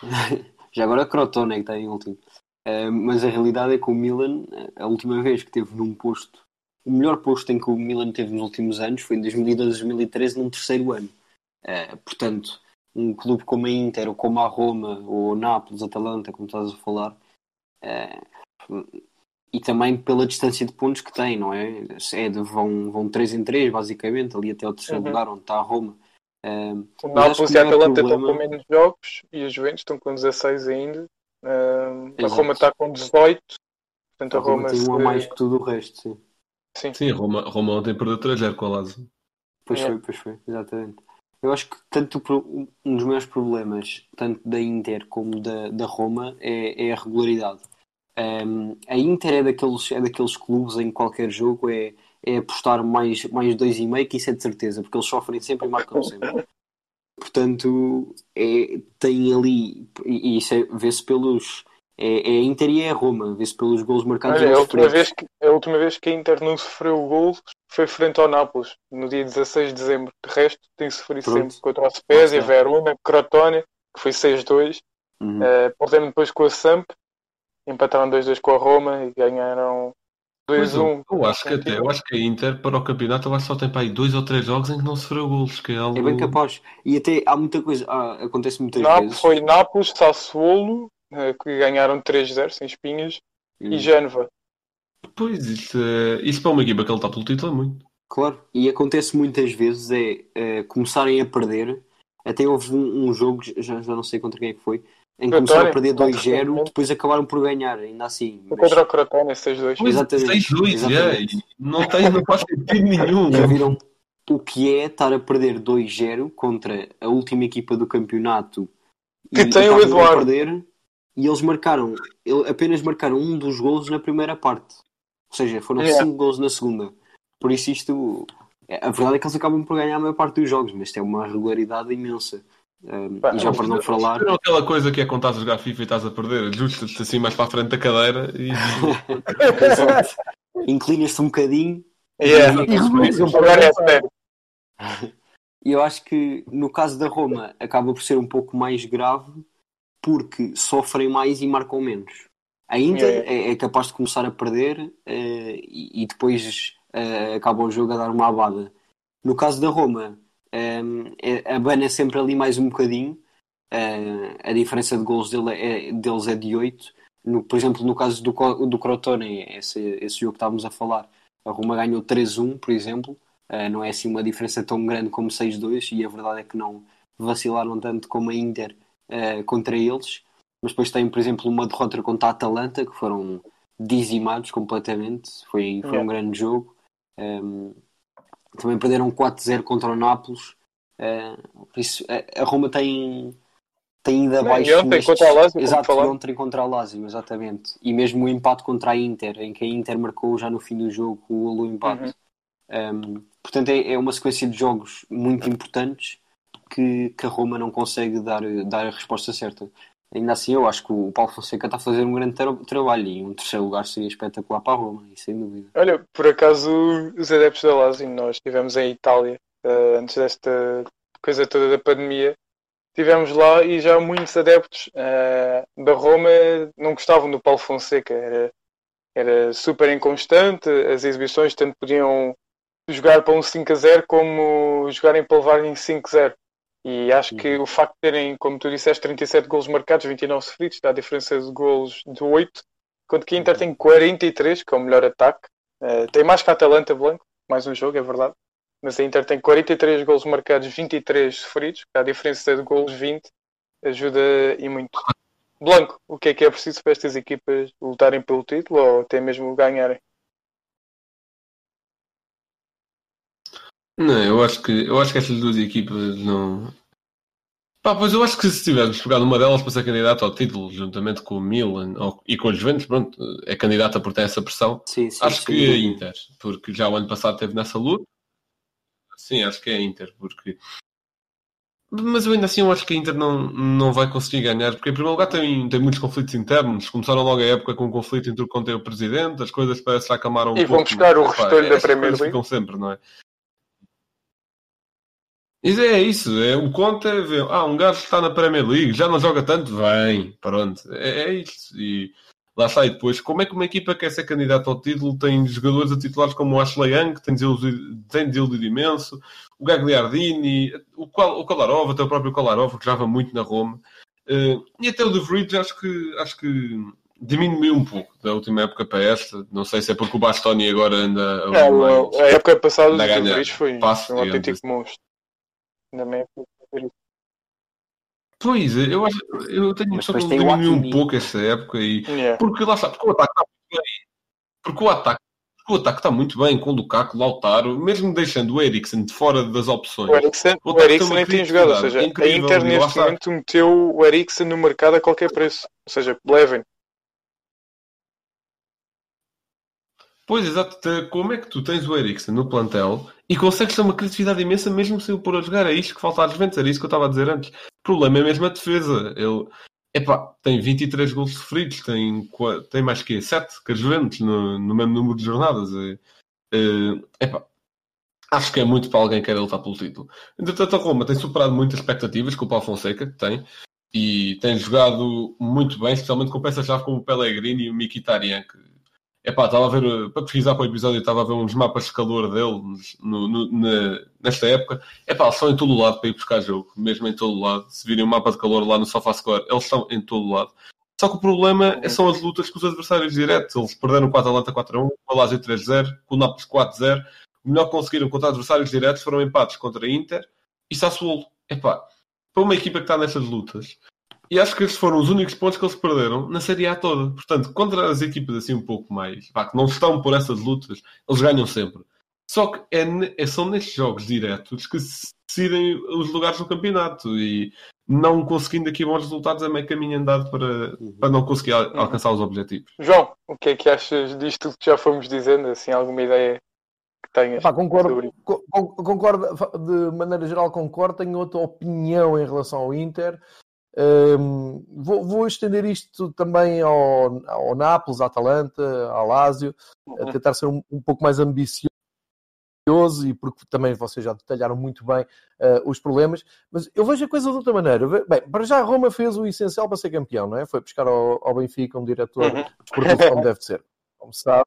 Já agora Crotone é que está em último. Eh, mas a realidade é que o Milan, a última vez que teve num posto, o melhor posto em que o Milan teve nos últimos anos foi em 2012, 2013, num terceiro ano. Eh, portanto, um clube como a Inter, ou como a Roma, ou o Nápoles, Atalanta, como estás a falar, eh, e também pela distância de pontos que tem, não é? É de- vão, vão 3 em 3, basicamente, ali até o terceiro Uhum. lugar, onde está a Roma. Eh, O Nápoles e a Atalanta estão com menos jogos e a Juventus estão com 16 ainda. Ah, a. Roma está com 18. Portanto, a a Roma, Roma tem um a mais que tudo o resto, sim. Sim. Sim, Roma, Roma ontem perdeu 3-0 com a Lazio. Pois É. foi, pois foi, exatamente. Eu acho que tanto um dos maiores problemas, tanto da Inter como da, da Roma, é, é a regularidade. Um, a Inter é daqueles, é daqueles clubes em que qualquer jogo é, é apostar mais, mais dois e meio, que isso é de certeza, porque eles sofrem sempre e marcam sempre. Portanto, é, tem ali, e isso é- vê-se pelos. É, é a Inter e é a Roma, vê-se pelos golos marcados. Olha, e a última, vez que, a última vez que a Inter não sofreu gols foi frente ao Nápoles, no dia 16 de dezembro. De resto, tem sofrido Pronto. sempre contra o Spezia. Verona, Crotone, que foi 6-2. Uhum. Uh, perdendo depois com a Samp, empataram 2-2 com a Roma e ganharam Pois, 2-1. eu, eu acho que até, eu acho que a Inter para o campeonato que só tem para aí dois ou três jogos em que não sofreu golos, que é algo. É bem capaz. E até há muita coisa, ah, acontece muitas Nápoles, vezes. foi Nápoles, Sassuolo, eh, que ganharam 3-0 sem espinhas, Hum. e Génova. Pois, isso, é- isso para uma equipa que ele está pelo título é muito. Claro, e acontece muitas vezes é, eh, começarem a perder. Até houve um, um jogo, já, já não sei contra quem é que foi, em que começaram a perder Crotone, 2-0, recentemente. depois acabaram por ganhar, ainda assim. Mas contra o Crotone, 6-2. Pois. Exatamente, 6-2, exatamente. é, não, tem, não faz sentido nenhum. já viram o que é estar a perder 2-0 contra a última equipa do campeonato Que e, tem o Eduardo. perder, e eles marcaram, ele- apenas marcaram um dos golos na primeira parte. Ou seja, foram Yeah. 5 golos na segunda. Por isso isto. é- A verdade é que eles acabam por ganhar a maior parte dos jogos, mas tem uma regularidade imensa. Um, Pá, e já para não falar. Não aquela coisa que é quando estás a jogar FIFA e estás a perder, ajustas-te assim mais para a frente da cadeira e. Inclinas-te um bocadinho Yeah. E é sério. E eu acho que no caso da Roma acaba por ser um pouco mais grave porque sofrem mais e marcam menos. A Inter é, é capaz de começar a perder eh, e, e depois eh, acaba o jogo a dar uma abada. No caso da Roma, eh, é- abana sempre ali mais um bocadinho. Eh, a diferença de gols dele é- deles é de 8. No, por exemplo, no caso do, do Crotone, esse, esse jogo que estávamos a falar, a Roma ganhou 3-1, por exemplo. Eh, não é assim uma diferença tão grande como 6-2, e a verdade é que não vacilaram tanto como a Inter eh, contra eles. Mas depois tem, por exemplo, uma derrota contra a Atalanta, que foram dizimados completamente. Foi, foi um Yeah. grande jogo. Um, também perderam 4-0 contra o Nápoles. Uh, por isso, a, a Roma tem, tem ido abaixo. e ontem contra a Lazio, Exato, ontem contra a Lazio, exatamente. E mesmo o empate contra a Inter, em que a Inter marcou já no fim do jogo o golo empate. Um, portanto, é, é uma sequência de jogos muito importantes que, que a Roma não consegue dar, dar a resposta certa. Ainda assim, eu acho que o Paulo Fonseca está a fazer um grande tra- trabalho e um terceiro lugar seria espetacular para a Roma, sem dúvida. Olha, por acaso, os adeptos da Lazio, nós estivemos em Itália eh, antes desta coisa toda da pandemia. Estivemos lá e já muitos adeptos eh, da Roma não gostavam do Paulo Fonseca. Era, era super inconstante, as exibições tanto podiam jogar para um 5 a 0 como jogarem para levar em 5 a 0. E acho que o facto de terem, como tu disseste, 37 golos marcados, 29 sofridos, dá a diferença de golos de 8, enquanto que a Inter tem 43, que é o melhor ataque. Eh, tem mais que a Atalanta Blanco, mais um jogo, é verdade. Mas a Inter tem 43 golos marcados, 23 sofridos, que dá a diferença de golos 20, ajuda e muito. Blanco, o que é que é preciso para estas equipas lutarem pelo título ou até mesmo ganharem? Não, eu acho que eu acho que estas duas equipas não. Pá, pois eu acho que se tivermos pegado uma delas para ser candidata ao título, juntamente com o Milan ou- e com os Juventus, pronto, é candidata por ter essa pressão. Sim, sim, acho sem que a dúvida. Inter, porque já o ano passado esteve nessa luta. Sim, acho que é a Inter, porque. Mas eu ainda assim eu acho que a Inter não, não vai conseguir ganhar, porque em primeiro lugar tem, tem muitos conflitos internos. Começaram logo a época com um conflito entre o Conte e o Presidente, as coisas parece que já acalmaram um E vão pouco. buscar o mas, pá, restolho da Premier League. ficam sempre, não é? É isso, é o Conte é ver, ah, um gajo que está na Premier League, já não joga tanto, vem, pronto, é, é isso. E lá e depois, como é que uma equipa quer ser candidata ao título tem jogadores a titulares como o Ashley Young, que tem desiludido, tem desiludido imenso, o Gagliardini, o, o Kolarov, até o próprio Kolarov, que jogava muito na Roma, eh, e até o De Vrij, acho que, acho que diminuiu um pouco da última época para esta, não sei se é porque o Bastoni agora anda a É, mais- a época passada a ganhar Juvenis foi, foi um autêntico monstro. Ainda bem que- Pois, eu, acho, eu tenho a impressão que ele diminuiu um pouco esta época e Yeah. porque lá está, porque o ataque está muito bem. Porque o ataque, porque o ataque está muito bem com o Lukaku, Lautaro, mesmo deixando o Eriksen de fora das opções. O Eriksen, O o Eriksen nem tem jogado, ou seja, criatividade a incrível, Inter neste momento meteu o Eriksen no mercado a qualquer preço. Ou seja, levem. Pois, exato. Como é que tu tens o Eriksen no plantel e consegues ter uma criatividade imensa mesmo sem o pôr a jogar? É isto que falta às Juventus, era isso que eu estava a dizer antes. O problema é mesmo a defesa. Ele, epá, tem 23 gols sofridos, tem, tem mais que 7 que as Juventus no, no mesmo número de jornadas. É, é, epá, acho que é muito para alguém que queira lutar pelo título. Entretanto, a Roma tem superado muitas expectativas com o Paulo Fonseca, tem, e tem jogado muito bem, especialmente com peças-chave como o Pellegrini e o Mkhitaryan, que Epá, estava a ver, uh, para pesquisar para o episódio, estava a ver uns mapas de calor dele no- no- nesta época. Epá, estão em todo o lado para ir buscar jogo, mesmo em todo o lado. Se virem um mapa de calor lá no SofaScore, eles estão em todo o lado. Só que o problema é- são as lutas com os adversários diretos. Eles perderam com a Atalanta 4-1, com a Lazio 3-0, com o Nápoles 4-0. O melhor que conseguiram contra adversários diretos foram empates contra a Inter e Sassuolo. Epá, para uma equipa que está nessas lutas, e acho que esses foram os únicos pontos que eles perderam na Série A toda. Portanto, contra as equipas assim um pouco mais, pá, que não estão por essas lutas, eles ganham sempre. Só que é, é- são nestes jogos diretos que se decidem os lugares do campeonato e não conseguindo aqui bons resultados é meio caminho andado para, para não conseguir al- alcançar os objetivos. João, o que é que achas disto que já fomos dizendo? Assim, alguma ideia que tenhas? Pá, concordo, sobre- co- con- concordo, de maneira geral concordo, tenho outra opinião em relação ao Inter. Hum, vou, vou estender isto também ao, ao Nápoles, à Atalanta, ao Lazio, a tentar ser um, um pouco mais ambicioso e porque também vocês já detalharam muito bem uh, os problemas, mas eu vejo a coisa de outra maneira. Bem, para já Roma fez o essencial para ser campeão, não é? Foi buscar ao, ao Benfica um diretor Uhum. esportivo como deve ser, como se sabe.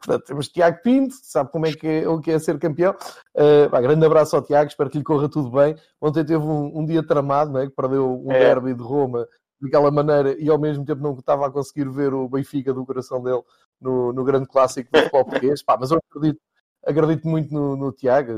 Portanto, temos Tiago Pinto, sabe como é que é, o que é ser campeão. Uh, grande abraço ao Tiago, espero que lhe corra tudo bem. Ontem teve um, um dia tramado, não é? que perdeu um É. derby de Roma daquela maneira e ao mesmo tempo não estava a conseguir ver o Benfica do coração dele no, no grande clássico do futebol português. Pá, mas eu acredito, acredito muito no, no Tiago,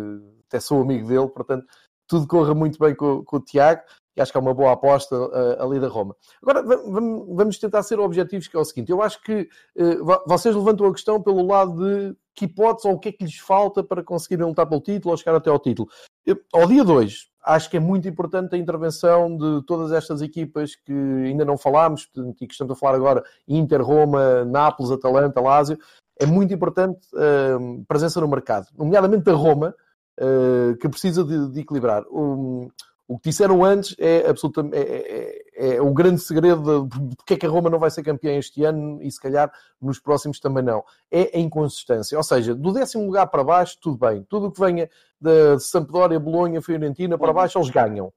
até sou amigo dele, portanto, tudo corra muito bem com, com o Tiago e acho que é uma boa aposta uh, ali da Roma. Agora, va- vamos, vamos tentar ser objetivos, que é o seguinte: eu acho que uh, vo- vocês levantam a questão pelo lado de que hipótese ou o que é que lhes falta para conseguirem lutar pelo título ou chegar até ao título. Eu, ao dia 2, acho que é muito importante a intervenção de todas estas equipas que ainda não falámos e que estamos a falar agora: Inter, Roma, Nápoles, Atalanta, Lazio. É muito importante uh, presença no mercado, nomeadamente da Roma, uh, que precisa de, de equilibrar. Um, o que disseram antes é absolutamente é, é, é o grande segredo de porque é que a Roma não vai ser campeã este ano e se calhar nos próximos também não. É a inconsistência. Ou seja, do décimo lugar para baixo, tudo bem. Tudo o que venha de Sampdoria, Bolonha, Fiorentina para baixo, eles ganham.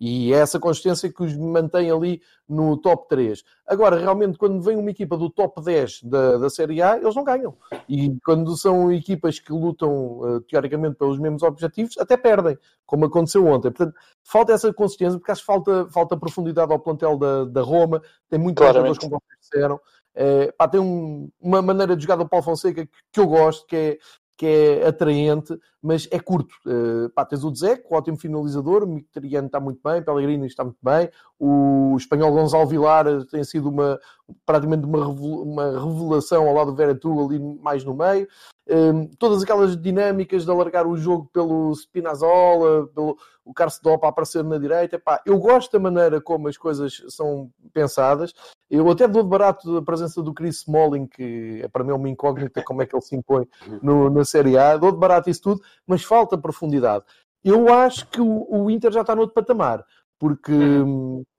E é essa consistência que os mantém ali no top 3. Agora, realmente, quando vem uma equipa do top 10 da, da Série A, eles não ganham. E quando são equipas que lutam, uh, teoricamente, pelos mesmos objetivos, até perdem, como aconteceu ontem. Portanto, falta essa consistência, porque acho que falta, falta profundidade ao plantel da, da Roma. Tem muitos jogadores, como vocês disseram. É, pá, tem um, uma maneira de jogar do Paulo Fonseca que, que eu gosto, que é que é atraente, mas é curto. Uh, pá, tens o Dzeko, ótimo finalizador, o Mkhitaryan está muito bem, Pellegrini está muito bem, o espanhol Gonçalo Vilar tem sido uma, praticamente uma, uma revelação ao lado do Veretout ali mais no meio. Um, todas aquelas dinâmicas de alargar o jogo pelo Spinazzola, pelo o Carcedopa a aparecer na direita, eu gosto da maneira como as coisas são pensadas. Eu até dou de barato a presença do Chris Smalling, que é para mim uma incógnita como é que ele se impõe no, na Série A. Dou de barato isso tudo, mas falta profundidade. Eu acho que o, o Inter já está no outro patamar. Porque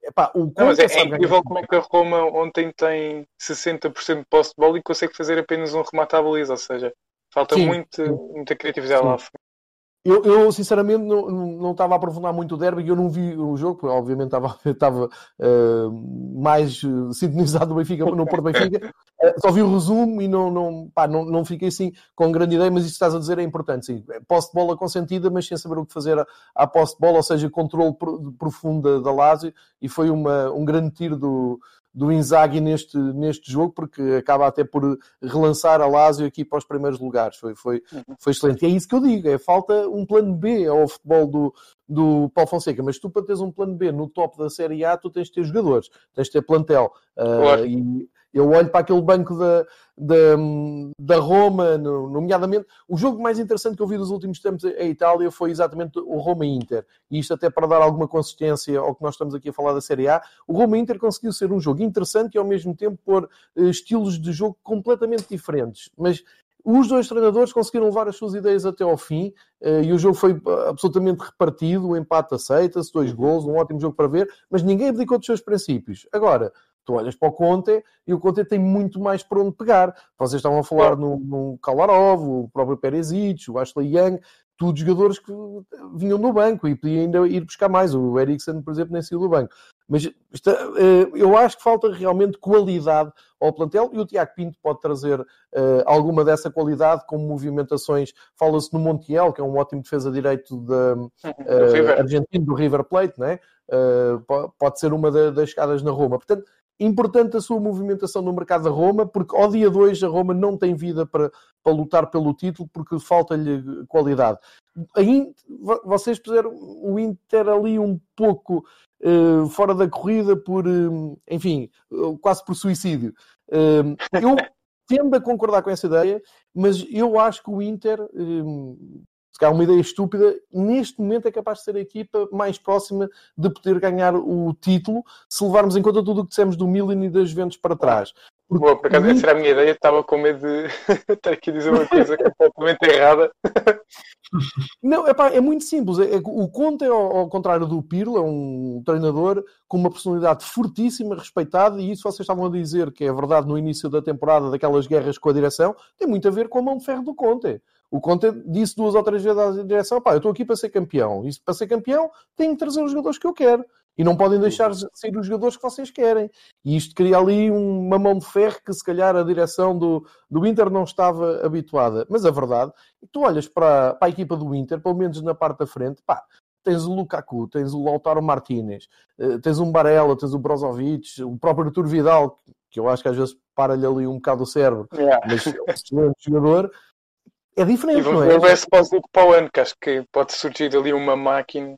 epá, o não, mas é, é incrível como é que a Roma ontem tem 60% de posse de bola e consegue fazer apenas um remate à baliza, ou seja, falta muito, muita criatividade Sim. lá. Eu, eu, sinceramente não, não estava a aprofundar muito o derby e eu não vi o jogo, porque obviamente estava, estava uh, mais uh, sintonizado no Benfica, no Porto Benfica. Uh, só vi o resumo e não, não, pá, não, não fiquei assim com grande ideia, mas isso que estás a dizer é importante. Sim. Posse de bola consentida, mas sem saber o que fazer à, à posse de bola, ou seja, controle profundo da Lazio e foi uma, um grande tiro do, do Inzaghi neste, neste jogo, porque acaba até por relançar a Lazio aqui para os primeiros lugares. Foi, foi, foi excelente. E é isso que eu digo, é falta um plano B ao futebol do, do Paulo Fonseca, mas tu para teres um plano B no top da Série A, tu tens de ter jogadores, tens de ter plantel. Claro. Uh, e eu olho para aquele banco da, da, da Roma, no, nomeadamente, o jogo mais interessante que eu vi dos últimos tempos em Itália foi exatamente o Roma-Inter. E isto até para dar alguma consistência ao que nós estamos aqui a falar da Série A. O Roma-Inter conseguiu ser um jogo interessante e ao mesmo tempo pôr uh, estilos de jogo completamente diferentes. Mas os dois treinadores conseguiram levar as suas ideias até ao fim uh, e o jogo foi absolutamente repartido, o empate aceita-se, dois gols, um ótimo jogo para ver, mas ninguém abdicou dos seus princípios. Agora, tu olhas para o Conte e o Conte tem muito mais por onde pegar. Vocês estavam a falar no, no Kalarov, o próprio Perisic, o Ashley Young, tudo jogadores que vinham do banco e podiam ainda ir buscar mais. O Eriksen, por exemplo, nem saiu do banco. Mas está, eu acho que falta realmente qualidade ao plantel e o Tiago Pinto pode trazer uh, alguma dessa qualidade com movimentações. Fala-se no Montiel, que é um ótimo defesa direito da, uh, do argentino do River Plate, né? Uh, pode ser uma das chegadas na Roma. Portanto, importante a sua movimentação no mercado da Roma, porque ao dia 2 a Roma não tem vida para, para lutar pelo título, porque falta-lhe qualidade. Aí, vocês puseram o Inter ali um pouco uh, fora da corrida por, uh, enfim, uh, quase por suicídio. eu tendo a concordar com essa ideia, mas eu acho que o Inter, se calhar uma ideia estúpida, neste momento é capaz de ser a equipa mais próxima de poder ganhar o título, se levarmos em conta tudo o que dissemos do Milan e das Juventus para trás. Porque Boa, por acaso essa era a minha ideia, estava com medo de estar aqui a dizer uma coisa completamente errada. Não, epá, é muito simples. O Conte, ao, ao contrário do Pirlo, é um treinador com uma personalidade fortíssima, respeitada, e isso vocês estavam a dizer que é verdade no início da temporada, daquelas guerras com a direção, tem muito a ver com a mão de ferro do Conte. O Conte disse duas ou três vezes à direção: pá, eu estou aqui para ser campeão. E para ser campeão, tenho que trazer os jogadores que eu quero. E não podem deixar de sair os jogadores que vocês querem. E isto cria ali uma mão de ferro que se calhar a direção do, do Inter não estava habituada. Mas a verdade, tu olhas para, para a equipa do Inter, pelo menos na parte da frente, pá, tens o Lukaku, tens o Lautaro Martinez, eh, tens um Barella, tens o Brozovic, o próprio Artur Vidal, que eu acho que às vezes para-lhe ali um bocado o cérebro, Yeah. mas é um excelente jogador. É E diferente, não vamos é? ver se pode ir para o ano, que acho que pode surgir ali uma máquina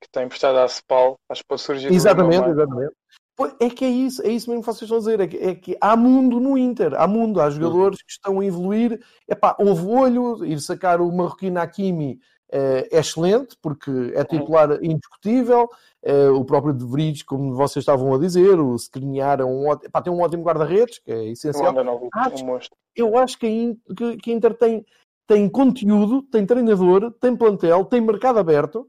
que está emprestada à Cepal. Acho que pode surgir Exatamente, exatamente. Pois, é que é isso, é isso mesmo que vocês estão a dizer. É que, é que há mundo no Inter, há mundo, há jogadores que estão a evoluir. Epá, houve olho, ir sacar o Marroquino Hakimi eh, é excelente, porque é titular indiscutível. Eh, o próprio De Vries, como vocês estavam a dizer, o Skriniar é um ótimo, epá, tem um ótimo guarda-redes, que é essencial. novo, Ah. Eu acho que a, In- que- que a Inter tem, tem conteúdo, tem treinador, tem plantel, tem mercado aberto.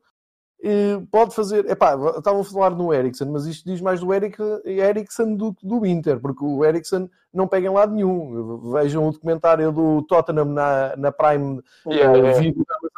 pode fazer. Epá, estavam a falar no Ericsson, mas isto diz mais do Eric, Ericsson do que do Inter, porque o Ericsson não pega em lado nenhum. Vejam o documentário do Tottenham na, na Prime Yeah, da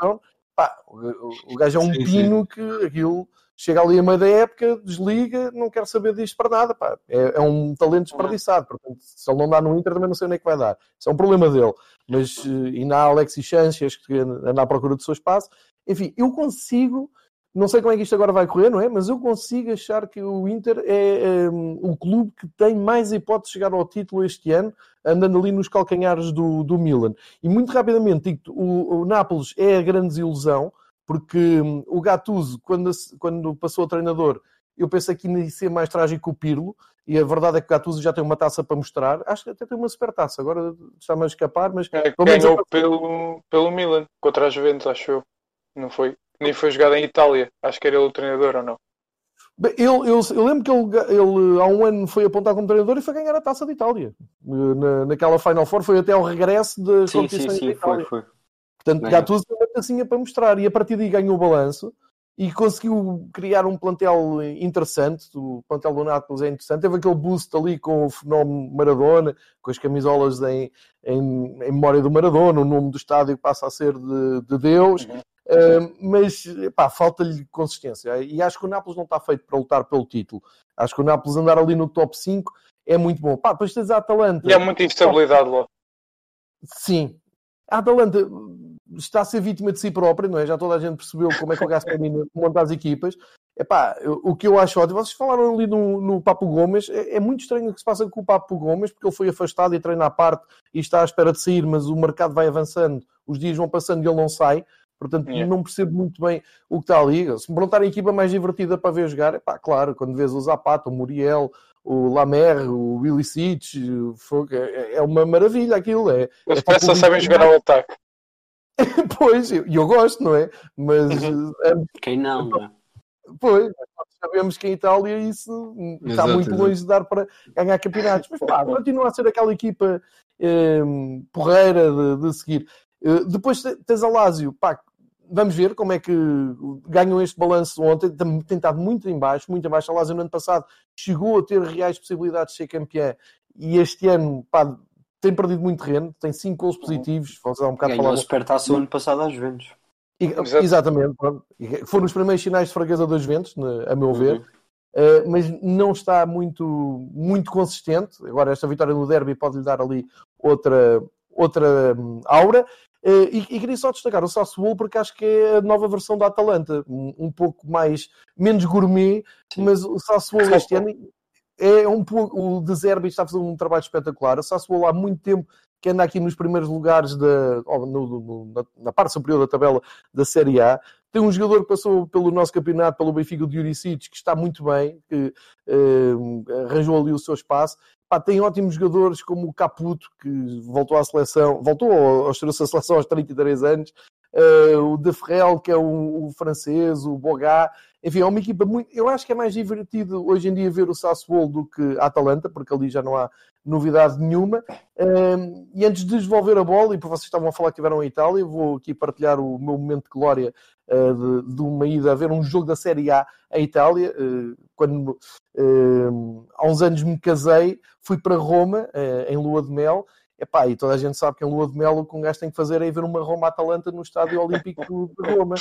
Amazon. Pá, o, o gajo é um Sim, pino que aquilo chega ali a meio da época, desliga, não quer saber disto para nada. Pá. É, é um talento desperdiçado. Portanto, se ele não dá no Inter, também não sei onde é que vai dar. Isso é um problema dele. Mas, eh, e na Alexis Sanchez, que anda à procura do seu espaço. Enfim, eu consigo, não sei como é que isto agora vai correr, não é? Mas eu consigo achar que o Inter é um, o clube que tem mais hipótese de chegar ao título este ano, andando ali nos calcanhares do, do Milan. E muito rapidamente, digo o, o Nápoles é a grande desilusão, porque hum, o Gattuso, quando, quando passou a treinador, eu pensei que ia ser mais trágico o Pirlo, e a verdade é que o Gattuso já tem uma taça para mostrar. Acho que até tem uma super taça, agora está-me a escapar, mas É, Ganhou eu- pelo, pelo Milan contra a Juventus, acho eu. Não foi? Nem foi jogado em Itália. Acho que era ele o treinador ou não. Bem, ele, eu, eu lembro que ele, ele há um ano foi apontado como treinador e foi ganhar a taça de Itália. Na, naquela Final Four foi até ao regresso das Sim, sim, competições sim, da Itália. foi, foi. Portanto. Gattuso tem uma tacinha para mostrar e a partir daí ganhou o balanço e conseguiu criar um plantel interessante. O plantel do Nápoles é interessante. Teve aquele boost ali com o fenómeno Maradona, com as camisolas em, em, em memória do Maradona, o nome do estádio passa a ser de, de Deus. Uhum. Uh, mas pá, falta-lhe consistência e acho que o Nápoles não está feito para lutar pelo título. Acho que o Nápoles andar ali no top 5 é muito bom. Pá, depois tens a Atalanta. E há muita instabilidade lá. Sim. A Atalanta está a ser vítima de si própria, não é? Já toda a gente percebeu como é que o Gasperini monta as equipas. Epá, o que eu acho ótimo, vocês falaram ali no, no Papo Gomes, é, é muito estranho o que se passa com o Papo Gomes, porque ele foi afastado e treina à parte e está à espera de sair, mas o mercado vai avançando, os dias vão passando e ele não sai. Portanto, Yeah. não percebo muito bem o que está ali. Se me perguntarem a equipa mais divertida para ver jogar, epá, claro, quando vês o Zapata, o Muriel, o Lamer, o Willy Sitch, é, é uma maravilha aquilo. É, Eles é parece que só sabem jogar ao ataque. Pois, e eu, eu gosto, não é? Mas Uhum. eh, Quem não, não é? Pois, nós sabemos que em Itália isso está Exato, muito exato. longe de dar para ganhar campeonatos. Mas pá, continua a ser aquela equipa eh, porreira de, de seguir. Eh, depois te- tens a Lazio, pá, vamos ver como é que ganham este balanço ontem. Tem tem estado muito em baixo, muito em baixo. A Lazio no ano passado chegou a ter reais possibilidades de ser campeã e este ano, pá, tem perdido muito terreno, tem 5 gols positivos. Vamos dar um bocado Ganhou a falar supertaça o ano passado às Juventus. e-. Exatamente. pronto. E Foram os primeiros sinais de fraqueza dos Juventus, ne- a meu ver. Uhum. Uh, mas não está muito, muito consistente. Agora, esta vitória no derby pode-lhe dar ali outra, outra hum, aura. Uh, e, e queria só destacar o Sassuolo porque acho que é a nova versão da Atalanta, um, um pouco mais, menos gourmet, mas o Sassuolo este ano é um o De Zerbi está a fazer um trabalho espetacular. O Sassuolo há muito tempo que anda aqui nos primeiros lugares da, no- no- na, na parte superior da tabela da Série A. Tem um jogador que passou pelo nosso campeonato, pelo Benfica de Juricic, que está muito bem, que eh, arranjou ali o seu espaço. Pá, tem ótimos jogadores como o Caputo, que voltou à seleção, voltou ao- ao à seleção aos 33 anos, eh, o De Ferrel, que é o, o francês, o Bogá. Enfim, é uma equipa muito. Eu acho que é mais divertido hoje em dia ver o Sassuolo do que a Atalanta, porque ali já não há novidade nenhuma. Um, e antes de desenvolver a bola, e por vocês estavam a falar que tiveram em Itália, vou aqui partilhar o meu momento de glória uh, de, de, uma ida a ver um jogo da Série A em Itália. Uh, quando uh, há uns anos me casei, fui para Roma, em lua de mel. Epá, e toda a gente sabe que em Lua de Melo o que um gajo tem que fazer é ir ver uma Roma-Atalanta no Estádio Olímpico de Roma.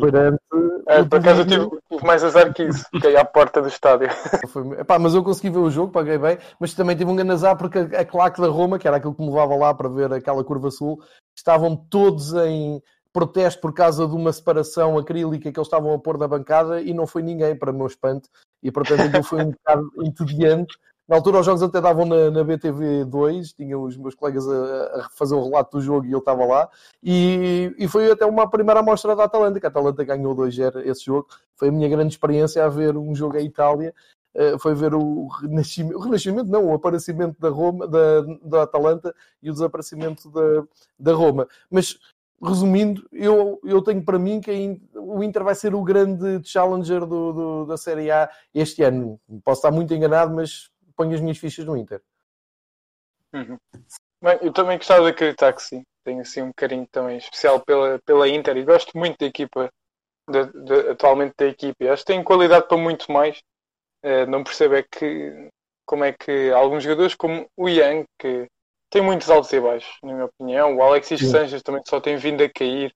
Perante É, por acaso eu tive, mais azar que isso, fiquei à porta do estádio. Foi- epá, mas eu consegui ver o jogo, paguei bem, mas também tive um grande azar porque a, a claque da Roma, que era aquilo que me levava lá para ver aquela curva sul, estavam todos em protesto por causa de uma separação acrílica que eles estavam a pôr na bancada e não foi ninguém, para o meu espanto, e portanto aquilo foi um bocado entediante. Na altura os jogos até davam na, na BTV2, tinha os meus colegas a, a fazer o relato do jogo e eu estava lá, e, e foi até uma primeira amostra da Atalanta, que a Atalanta ganhou 2-0 esse jogo, foi a minha grande experiência a ver um jogo em Itália, Uh, foi ver o renascimento, o renascimento não, o aparecimento da Roma, da, da Atalanta e o desaparecimento da, da Roma. Mas resumindo, eu, eu tenho para mim que o Inter vai ser o grande challenger do, do- da Série A este ano. Posso estar muito enganado, mas ponho as minhas fichas no Inter. Bem, eu também gostava de acreditar que sim. Tenho assim um carinho também especial pela, pela Inter e gosto muito da equipa, de- de- atualmente da equipa. Acho que tem qualidade para muito mais. Eh, não percebo é que como é que alguns jogadores como o Yang, que tem muitos altos e baixos, na minha opinião, o Alexis Sim. Sanchez também só tem vindo a cair,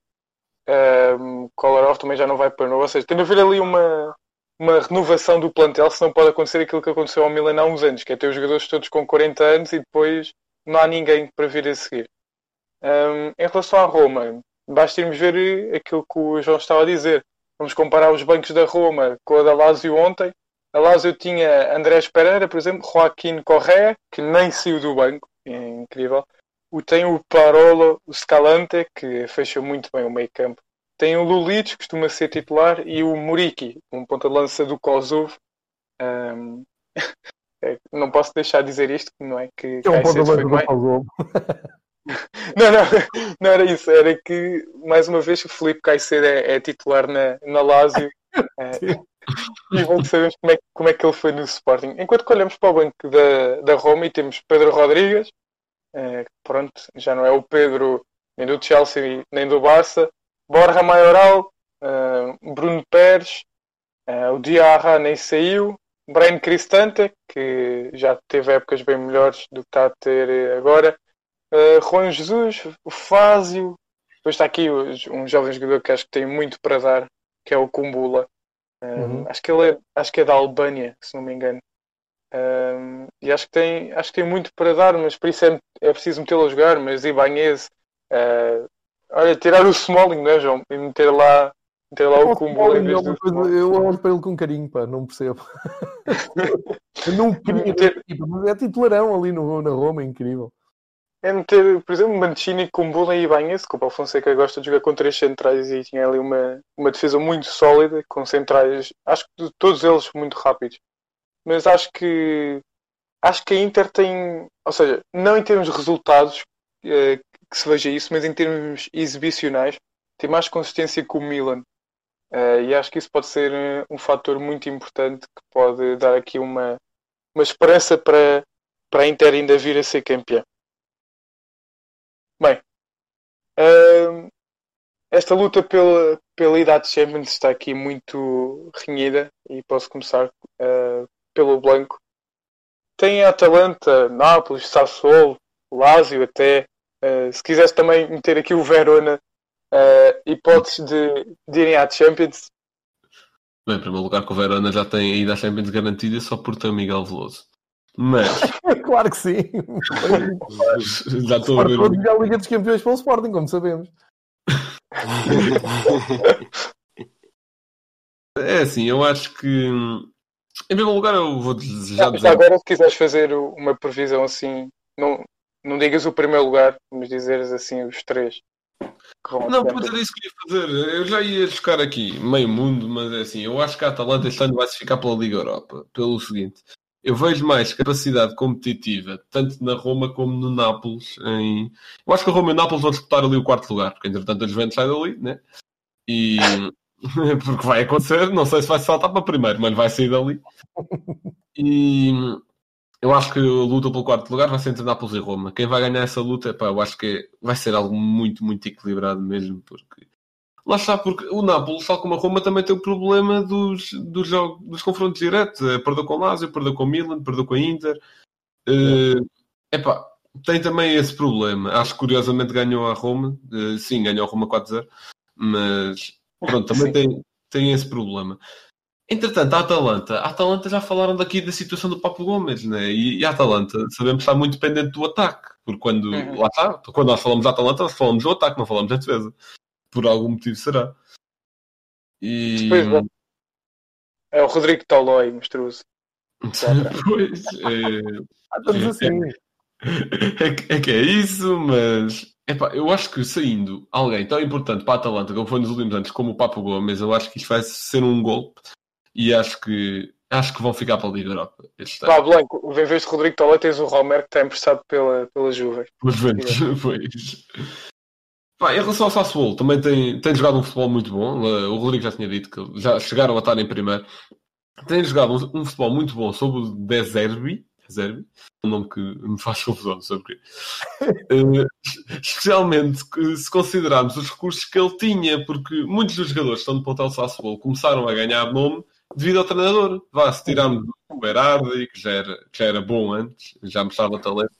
um, Kolarov também já não vai para novo, ou seja, tem de haver ali uma, uma renovação do plantel, senão pode acontecer aquilo que aconteceu ao Milan há uns anos, que é ter os jogadores todos com 40 anos e depois não há ninguém para vir a seguir. Um, em relação à Roma, basta irmos ver aquilo que o João estava a dizer. Vamos comparar os bancos da Roma com a da Lazio ontem. A Lazio tinha Andrés Pereira, por exemplo, Joaquim Correa, que nem saiu do banco, é incrível. O, tem o Parolo, o Scalante, que fecha muito bem o meio campo. Tem o Lulic, que costuma ser titular, e o Muriki, um ponta-lança do Kosovo. Um, é, não posso deixar de dizer isto, não é? Que é um foi do Paulo. não, não, não era isso. Era que, mais uma vez, o Felipe Caicedo é, é titular na, na Lazio. É, e bom que sabemos como é, como é que ele foi no Sporting. Enquanto que olhamos para o banco da, da Roma e temos Pedro Rodrigues, é, pronto, já não é o Pedro nem do Chelsea nem do Barça, Borja Maioral, é, Bruno Pérez, é, o Diarra nem saiu, Brian Cristante, que já teve épocas bem melhores do que está a ter eh, agora, Uh, Juan Jesus, o Fázio, depois está aqui um jovem jogador que acho que tem muito para dar, que é o Kumbula. Um, Uhum. acho, que ele é, acho que é da Albânia, se não me engano. Um, e acho que, tem, acho que tem muito para dar, mas por isso é, é preciso metê-lo a jogar. Mas Ibanez, uh, olha, tirar o Smalling, não é, João? E meter lá, meter lá o Kumbula em vez do Smalling. Eu olho para ele com carinho, pá, não percebo. Eu não queria, Meter- mas é titularão ali no, na Roma, é incrível. É meter, por exemplo, Mancini, Kumbula e Ibanez, que o Paulo Fonseca gosta de jogar com três centrais e tinha ali uma, uma defesa muito sólida, com centrais, acho que todos eles muito rápidos. Mas acho que acho que a Inter tem, ou seja, não em termos de resultados eh, que se veja isso, mas em termos exibicionais, tem mais consistência que o Milan. Eh, e acho que isso pode ser eh, um fator muito importante que pode dar aqui uma, uma esperança para, para a Inter ainda vir a ser campeã. Bem, hum, esta luta pela, pela idade Champions está aqui muito renhida e posso começar uh, pelo Blanco. Tem a Atalanta, Nápoles, Sassuolo, Lazio até. Uh, se quisesse também meter aqui o Verona, uh, hipóteses de, de irem à Champions. Bem, em primeiro lugar, que o Verona já tem a ida à Champions garantida só por ter Miguel Veloso. Mas Claro que sim. já estou a ver. A Liga dos Campeões pelo Sporting, como sabemos. É assim, eu acho que em primeiro lugar eu vou já Já, dizer. agora, se quiseres fazer o- uma previsão assim, não, não digas o primeiro lugar, mas dizeres assim os três. Não, pois era isso que eu ia fazer. Eu já ia buscar aqui meio mundo, mas é assim, eu acho que a Atalanta este ano vai se ficar pela Liga Europa. Pelo seguinte, eu vejo mais capacidade competitiva, tanto na Roma como no Nápoles. Em... Eu acho que a Roma e o Nápoles vão disputar ali o quarto lugar, porque entretanto a Juventus sai dali, né? E porque vai acontecer, não sei se vai saltar para primeiro, mas vai sair dali. E eu acho que a luta pelo quarto lugar vai ser entre Nápoles e Roma. Quem vai ganhar essa luta, pá, eu acho que vai ser algo muito, muito equilibrado mesmo, porque lá está, porque o Nápoles, tal como a Roma, também tem o problema dos, dos, jogos, dos confrontos diretos. Eh, Perdeu com o Lazio, perdeu com o Milan, perdeu com a Inter. Eh, epá, tem também esse problema. Acho que curiosamente ganhou a Roma. Uh, sim, ganhou a Roma 4-0. Mas pronto, também tem, tem esse problema. Entretanto, a Atalanta, a Atalanta já falaram daqui da situação do Papo Gomes, né? E, e a Atalanta, sabemos que está muito dependente do ataque, porque quando, Uhum. lá está, quando nós falamos da Atalanta, nós falamos do ataque, não falamos da defesa. Por algum motivo será. E... Depois, bom, É o Rodrigo Tolói, monstruoso. Pois, é, Ah, estamos assim. é, que- é que é isso, mas epá, eu acho que saindo alguém tão importante para a Atalanta como foi nos últimos anos, como o Papo Gomes, eu acho que isto vai ser um golpe e acho que acho que vão ficar para a Liga Europa este ano. Pá, Blanco, em vez de Rodrigo Tolói, tens o Romero que está emprestado pela, pela Juve. Os ventos, pois. Pá, em relação ao Sassuolo, também tem, tem jogado um futebol muito bom. Uh, O Rodrigo já tinha dito que já chegaram a estar em primeiro. Tem jogado um, um futebol muito bom sobre o De Zerbi. Zerbi? Um nome que me faz confusão, não sei porquê. Uh, especialmente se considerarmos os recursos que ele tinha, porque muitos dos jogadores que estão no plantel Sassuolo começaram a ganhar nome devido ao treinador. Vá, se tirarmos o Berardi, que já era, que já era bom antes, já mostrava talento.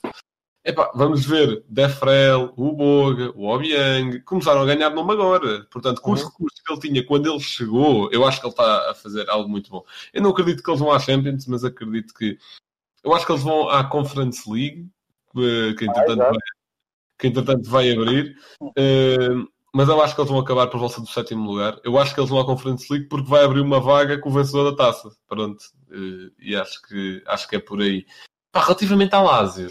Epá, vamos ver Defrel, o Boga, o Obiang, começaram a ganhar nome agora. Portanto, com os Uhum. recursos que ele tinha quando ele chegou, eu acho que ele está a fazer algo muito bom. Eu não acredito que eles vão à Champions, mas acredito que. Eu acho que eles vão à Conference League, eh, que entretanto, exato. vai, que entretanto vai abrir. Eh, mas eu acho que eles vão acabar por volta do sétimo lugar. Eu acho que eles vão à Conference League porque vai abrir uma vaga com o vencedor da taça. Pronto. Eh, e acho que, acho que é por aí. Pá, relativamente ao Lazio.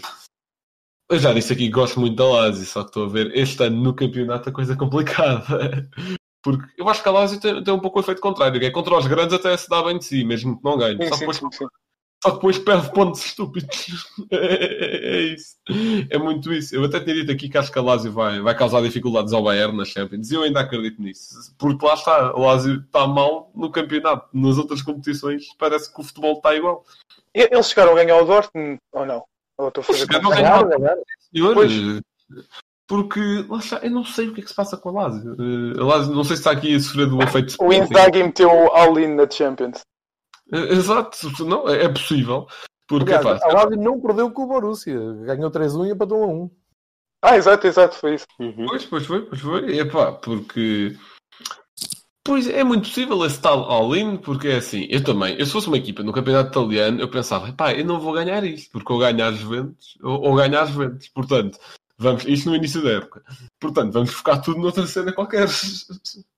Eu já disse aqui que gosto muito da Lazio, só que estou a ver este ano no campeonato a coisa complicada. Porque eu acho que a Lazio tem, tem um pouco o efeito contrário, que é contra os grandes até se dá bem de si, mesmo que não ganhe. Sim, Só, sim, depois, sim. Só depois perde pontos estúpidos. É, é isso. É muito isso. Eu até tinha dito aqui que acho que a Lazio vai, vai causar dificuldades ao Bayern nas Champions, e eu ainda acredito nisso. Porque lá está, a Lazio está mal no campeonato. Nas outras competições parece que o futebol está igual. Eles chegaram a ganhar o Dortmund ou não? Ou estou a fazer Chegaram a confusão? ganhar. Ganharam, ganharam. Senhor, Pois. porque lá está, eu não sei o que é que se passa com a Lazio. Eh, A Lazio não sei se está aqui a sofrer do efeito O Inzaghi meteu o all-in na Champions. Exato, não, é é possível. Porque, Aliás, epá, a Lazio não perdeu com o Borussia. Ganhou 3-1 e empatou 1-1. Ah, exato, exato, foi isso. Uhum. Pois, pois foi, pois foi. Epá, porque. Pois é muito possível esse tal all-in, porque é assim, eu também, eu se fosse uma equipa no campeonato italiano, eu pensava, pá, eu não vou ganhar isto, porque ou ganhar as Juventus, ou, ou ganhar as Juventus. Portanto, vamos, isto no início da época. Portanto, vamos focar tudo noutra cena qualquer.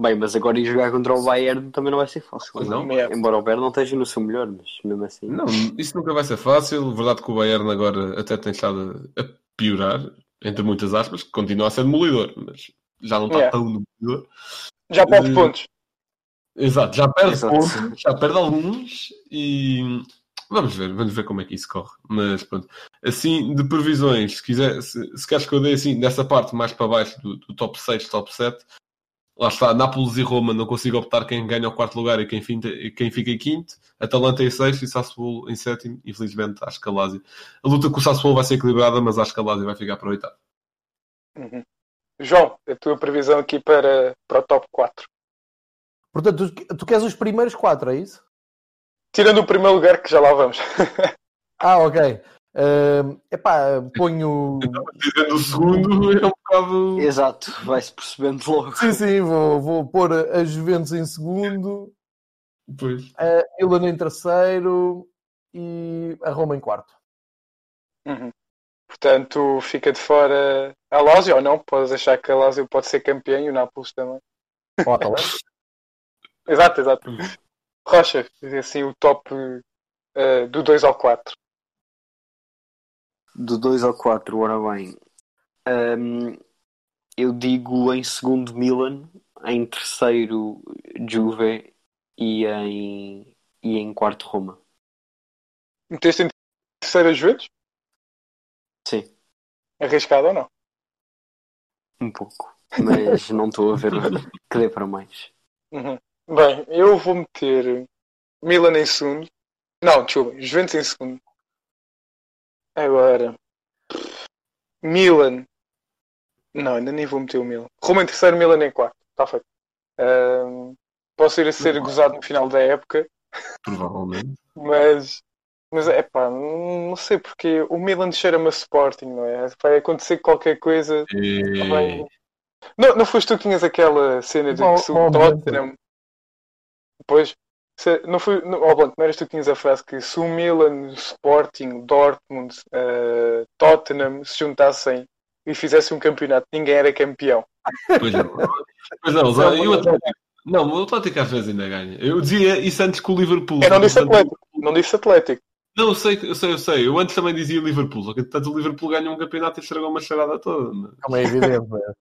Bem, mas agora ir jogar contra o Bayern também não vai ser fácil. Pois não. É. Embora o Bayern não esteja no seu melhor, mas mesmo assim. Não, isso nunca vai ser fácil. Verdade que o Bayern agora até tem estado a piorar, entre muitas aspas, que continua a ser demolidor, mas já não está Yeah. tão demolidor. Já perde Eh, pontos. Exato, já perde Exato. pontos, já perde alguns e vamos ver, vamos ver como é que isso corre. Mas pronto, assim de previsões, se quiser, se, se queres que eu dê assim dessa parte mais para baixo do, do top 6, top 7, lá está, Nápoles e Roma não consigo optar quem ganha o quarto lugar e quem, finta, quem fica em quinto, Atalanta em sexto e Sassuolo em sétimo, infelizmente acho que a Lazio. A luta com o Sassuolo vai ser equilibrada, mas acho que a Lazio vai ficar para oitavo. Uhum. João, a tua previsão aqui para, para o top 4. Portanto, tu, tu queres os primeiros 4, é isso? Tirando o primeiro lugar, que já lá vamos. Ah, ok. Uh, epá, ponho. Dizendo o segundo é um bocado. Exato, vai-se percebendo logo. Sim, sim, vou, vou pôr a Juventus em segundo, Pois. a Milan em terceiro e a Roma em quarto. Uhum. Portanto, fica de fora a Lazio ou não? Podes achar que a Lazio pode ser campeã e o Nápoles também. Ó, Atalanta. Exato, exato. Rocha, assim o top eh, do 2 ao 4. Do 2 ao 4, ora bem. Hum, eu digo em segundo Milan, em terceiro Juve e em, e em quarto Roma. Meteste em terceira Juventus? Sim, Arriscado ou não? um pouco. Mas não estou a ver que dê para mais. Uhum. Bem, eu vou meter Milan em segundo. Não, desculpa, Juventus em segundo. Agora, Milan. Não, ainda nem vou meter o Milan. Roma em terceiro, Milan em quarto. Está feito. Ahm, posso ir a ser gozado no final da época, Provavelmente. mas Mas é pá, não sei porque o Milan cheira-me a Sporting, não é? Vai acontecer qualquer coisa. vai- Não, não foste tu que tinhas aquela cena de Bom, que se o Tottenham. Pois, se, não foi. Não, oh, Blanco, não eras tu que tinhas a frase que se o Milan, o Sporting, Dortmund, eh, Tottenham se juntassem e fizessem um campeonato, ninguém era campeão. Pois não. Pois não, é e uma- Atlético? Não, o Atlético às vezes ainda ganha. Eu dizia isso antes com o Liverpool. Eu não disse Portanto, Atlético, não disse Atlético. Não, eu sei, eu sei, eu sei. Eu antes também dizia Liverpool. Só que tanto o Liverpool ganha um campeonato e estragou uma charada toda. né? Como é evidente, é?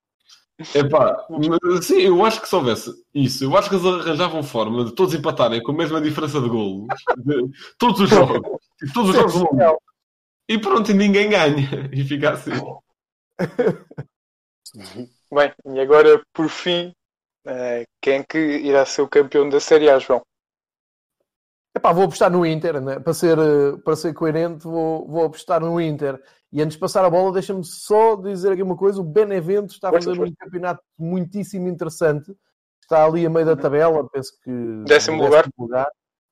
Epá, mas, sim, eu acho que se houvesse isso, eu acho que eles arranjavam forma de todos empatarem com a mesma diferença de golos. de todos os jogos. Tipo, todos os jogos do mundo. E pronto, e ninguém ganha. E fica assim. Bem, e agora, por fim, eh, quem é que irá ser o campeão da Série A, João? Epá, vou apostar no Inter, né? para, ser, eh, para ser coerente, vou, vou apostar no Inter. E antes de passar a bola, deixa-me só dizer aqui uma coisa: o Benevento está a fazer um campeonato muitíssimo interessante. Está ali a meio da tabela, penso que. Décimo lugar.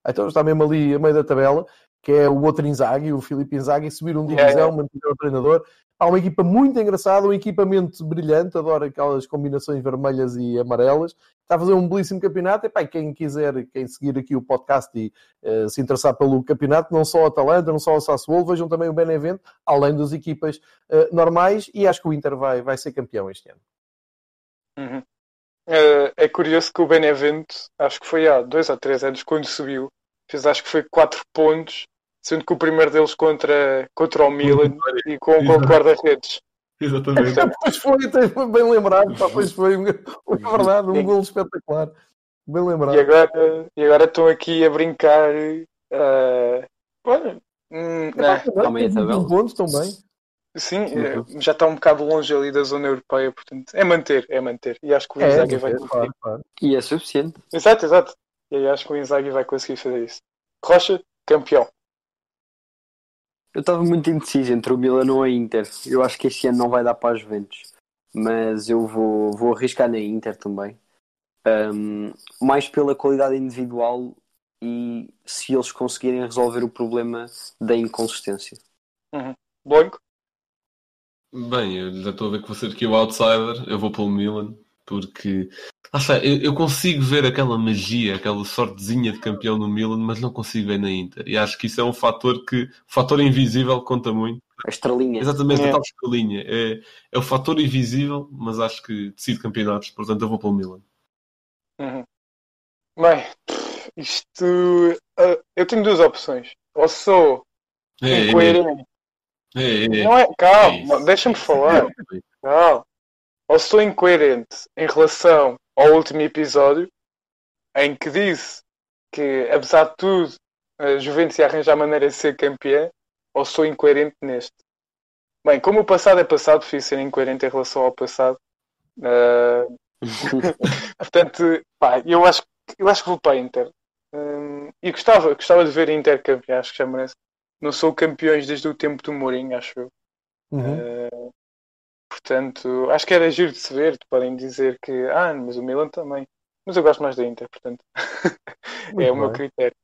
Então está mesmo ali a meio da tabela, que é o outro Inzaghi, o Filipe Inzaghi, subiram um divisão, yeah. mantiveram o treinador. Há uma equipa muito engraçada, um equipamento brilhante, adoro aquelas combinações vermelhas e amarelas. Está a fazer um belíssimo campeonato. E, pá, quem quiser, quem seguir aqui o podcast e eh, se interessar pelo campeonato, não só o Atalanta, não só o Sassuolo, vejam também o Benevento, além das equipas eh, normais. E acho que o Inter vai, vai ser campeão este ano. Uhum. Eh, é curioso que o Benevento, acho que foi há dois ou três anos, quando subiu, fez acho que foi quatro pontos, sendo que o primeiro deles contra, contra o Milan e com, com o guarda-redes. Exatamente. Pois foi, foi bem lembrado, pá, pois foi, é verdade, um gol espetacular. Bem lembrado. E agora, e agora estão aqui a brincar. eh, olha, hum, também a tem 21 tabela. pontos também. sim, eh, já está um bocado longe ali da zona europeia, portanto, é manter, é manter. E acho que o É, Inzaghi vai é, conseguir. claro, claro. E é suficiente. Exato, exato. E aí acho que o Inzaghi vai conseguir fazer isso. Rocha, campeão. Eu estava muito indeciso entre o Milan ou a Inter. Eu acho que este ano não vai dar para as Juventus. Mas eu vou, vou arriscar na Inter também. Ahm, mais pela qualidade individual e se eles conseguirem resolver o problema da inconsistência. Blanco. Bem, eu já estou a ver que vou ser aqui o outsider. Eu vou pelo Milan, porque lá está, eu, eu consigo ver aquela magia, aquela sortezinha de campeão no Milan, mas não consigo ver na Inter. E acho que isso é um fator que, o fator invisível conta muito. A estrelinha. Exatamente, É. a tal escalinha. É, é o fator invisível, mas acho que decide campeonatos, portanto eu vou pelo Milan. Uhum. Bem, isto. eh, eu tenho duas opções. Ou sou É, é, incoerente. é, é. Não é? É Calma, isso. deixa-me falar. Calma. Ou sou incoerente em relação ao último episódio, em que disse que, apesar de tudo, a Juventus ia arranjar maneira de ser campeã, ou sou incoerente neste. Bem, como o passado é passado, prefiro ser incoerente em relação ao passado. Ah, Portanto, pá, eu acho, que- eu acho que vou para a Inter. Hum, e gostava, gostava de ver a Inter campeã, acho que já merece. Não sou campeões desde o tempo do Mourinho, acho eu. Uhum. Uh, portanto, acho que era giro de se ver. Podem dizer que, ah, mas o Milan também. Mas eu gosto mais da Inter, portanto. é Muito o meu bem. critério.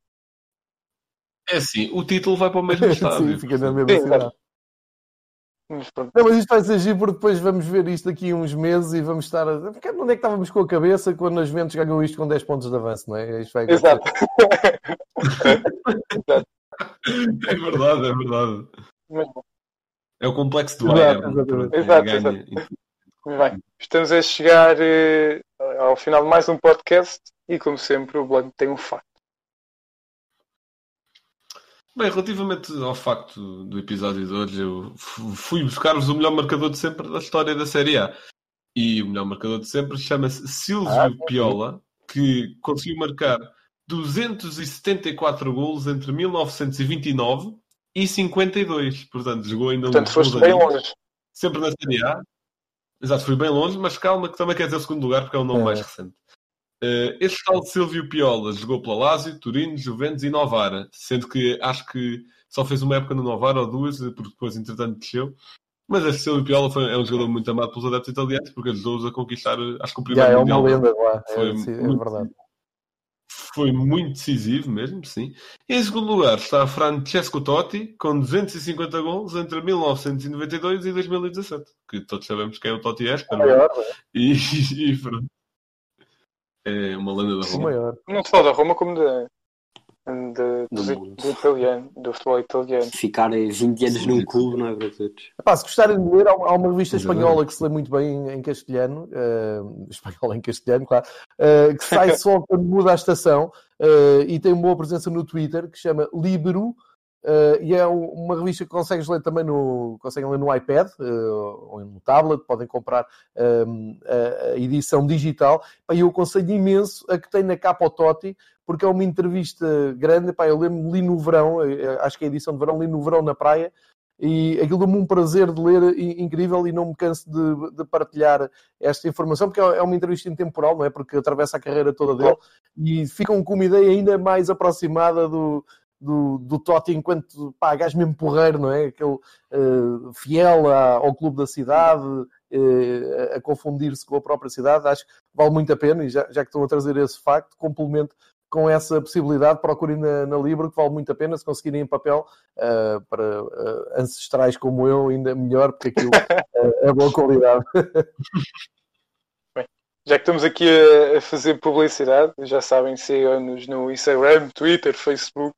É assim, o título vai para o mesmo estádio. Sim, fica na mesma Sim, cidade. Mas pronto. Não, mas isto vai ser giro porque depois vamos ver isto daqui uns meses e vamos estar. A... Porque Onde é que estávamos com a cabeça quando as Juventus ganhou isto com 10 pontos de avanço, não é? Isto vai. Exato. É verdade, é verdade. Mas bom, É o complexo do Exato, exatamente. Exato, muito bem. Estamos a chegar eh, ao final de mais um podcast e, como sempre, o Blanco tem um facto. Bem, relativamente ao facto do episódio de hoje, eu fu- fui buscar-vos o melhor marcador de sempre da história da Série A. E o melhor marcador de sempre chama-se Silvio Ah. Piola, que conseguiu marcar 274 golos entre 1929 e 52. Portanto, jogou ainda Portanto, uns foste bem longe. Sempre na Série A. Exato, fui bem longe, mas calma, que também quer dizer o segundo lugar, porque é o nome É. mais recente. Eh, este tal Silvio Piola jogou pela Lazio, Turino, Juventus e Novara, sendo que acho que só fez uma época no Novara ou duas, porque depois, entretanto, desceu. Mas este Silvio Piola foi, é um jogador muito amado pelos adeptos italianos, porque ajudou-os a conquistar, eh, acho que o primeiro é uma Mundial. lenda lá. É, Foi sim, é verdade. Foi muito decisivo mesmo, sim. Em segundo lugar está Francesco Totti, com 250 gols entre 1992 e 2017, que todos sabemos que é o Totti é? Maior, é? E, e pronto. É uma lenda da Roma. maior. Não só da Roma, como da, de- Do do, do italiano, do futebol italiano. Ficar eh, 20 anos num clube não é para todos. Epá, se gostarem de ler, há há uma revista espanhola que se lê muito bem em, em castelhano, eh, espanhola em castelhano, claro, eh, que sai só quando muda a estação eh, e tem uma boa presença no Twitter que se chama Libero. Eh, e é um- uma revista que consegues ler também no, conseguem ler no iPad eh, ou no tablet, podem comprar eh, a, a edição digital. Pá, E eu aconselho imenso a que tem na capa o Totti, porque é uma entrevista grande. Pá, eu lembro, li no verão, eh, acho que é a edição de verão, li no verão na praia, e aquilo deu-me um prazer de ler i- incrível e não me canso de, de partilhar esta informação, porque é é uma entrevista intemporal, não é? Porque atravessa a carreira toda dele e ficam com uma ideia ainda mais aproximada do, do, do Totti enquanto pá, gajo mesmo porreiro, não é? Aquele eh, fiel à- ao clube da cidade, eh, a, confundir-se com a própria cidade. Acho que vale muito a pena e já, já que estão a trazer esse facto, complemento com essa possibilidade, procurem na, na Libra, que vale muito a pena, se conseguirem em papel, eh, para eh, ancestrais como eu, ainda melhor, porque aquilo eh, é boa qualidade. Já que estamos aqui a, a fazer publicidade, já sabem, sigam-nos no Instagram, Twitter, Facebook.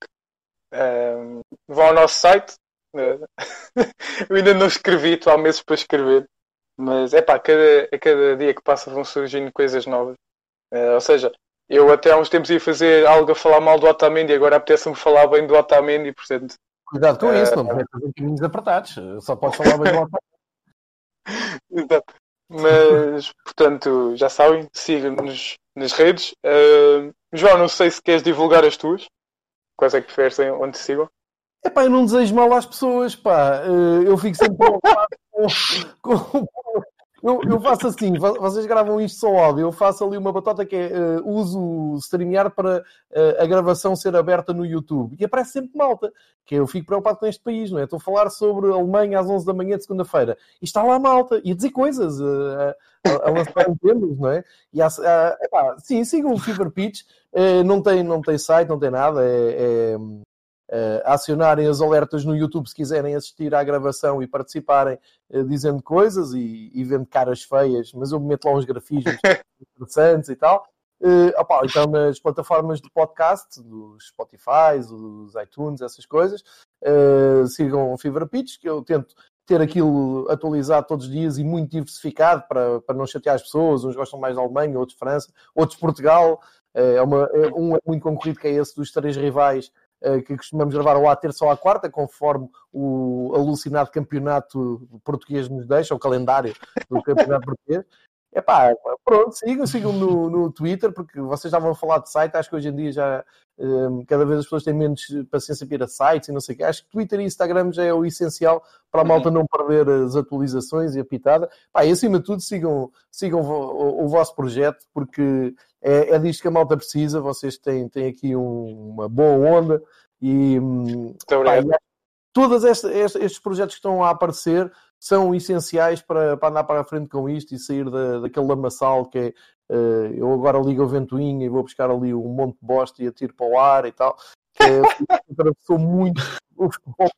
Ahm, vão ao nosso site. Eh, Eu ainda não escrevi, estou há meses para escrever. Mas é pá, cada, a cada dia que passa vão surgindo coisas novas. Eh, ou seja, eu até há uns tempos ia fazer algo a falar mal do Otamendi, agora apetece-me falar bem do Otamendi, portanto, Cuidado com Eh, isso, não metas em caminhos apertados. Só podes falar bem do Otávio. Exato. Mas, portanto, já sabem, sigam-nos nas redes. Ah, João, não sei se queres divulgar as tuas. Quais é que preferes onde te sigam? Epá, eu não desejo mal às pessoas, pá. Eh, Eu fico sempre preocupado com... com- Eu, eu faço assim, vo- vocês gravam isto só áudio, eu faço ali uma batota que é, eh, uso o StreamYard para eh, a gravação ser aberta no YouTube. E aparece sempre malta, que eu fico preocupado com este país, não é? Estou a falar sobre a Alemanha às 11 da manhã de segunda-feira. E está lá malta, e a dizer coisas, eh, a, a, lançar temas, não é? E há, epá, sim, sigam o Fever Pitch, não, tem, não tem site, não tem nada, é- é acionarem as alertas no YouTube se quiserem assistir à gravação e participarem eh, dizendo coisas e, e vendo caras feias, mas eu meto lá uns grafismos interessantes e tal. Eh, opá, então nas plataformas de podcast, dos Spotify, dos iTunes, essas coisas, eh, sigam o Fever Pitch, que eu tento ter aquilo atualizado todos os dias e muito diversificado para, para não chatear as pessoas. Uns gostam mais da Alemanha, outros de França, outros de Portugal. Eh, É uma, é- um é muito concorrido que é esse dos três rivais eh, que costumamos gravar ou à terça ou à quarta, conforme o alucinado campeonato português nos deixa, o calendário do campeonato português. É pá, pronto, sigam, sigam no, no Twitter, porque vocês estavam a falar de site, acho que hoje em dia já eh, cada vez as pessoas têm menos paciência para ir a sites e não sei o quê. Acho que Twitter e Instagram já é o essencial para a malta não perder as atualizações e a pitada. Pá, e acima de tudo, sigam, sigam o, o- o vosso projeto, porque é, é disto que a malta precisa. Vocês têm, têm aqui um- uma boa onda e, hum, pá, e todos estes projetos que estão a aparecer são essenciais para, para andar para a frente com isto e sair da, daquele lamaçal que é eh, eu agora ligo a ventoinha e vou buscar ali um monte de bosta e atiro para o ar e tal. Que é, atravessou muito o futebol.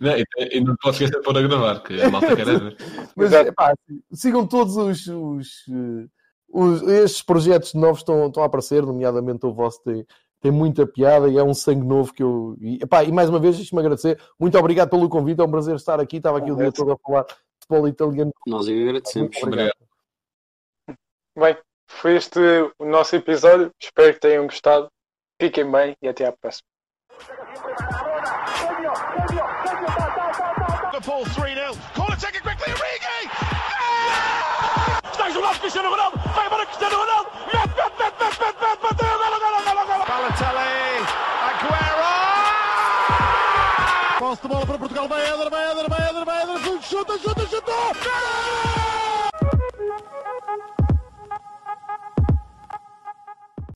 Não, e, não posso esquecer de pôr a gravar, que a malta quer é ver. Mas epá, sigam todos os, os, eh, os- estes projetos novos estão, estão a aparecer, nomeadamente o vosso tem, tem muita piada e é um sangue novo que eu. E, epá, e mais uma vez, deixe-me agradecer. Muito obrigado pelo convite, é um prazer estar aqui. Estava aqui o dia todo a falar de futebol italiano. Nós é agradecemos. Muito obrigado. Bem, foi este o nosso episódio. Espero que tenham gostado. Fiquem bem e até à próxima. Balotelli. Aguero! Posse de bola para Portugal, vai Éder, vai Éder, vai Éder, vai Éder, chuta, chuta, chutou! Gol!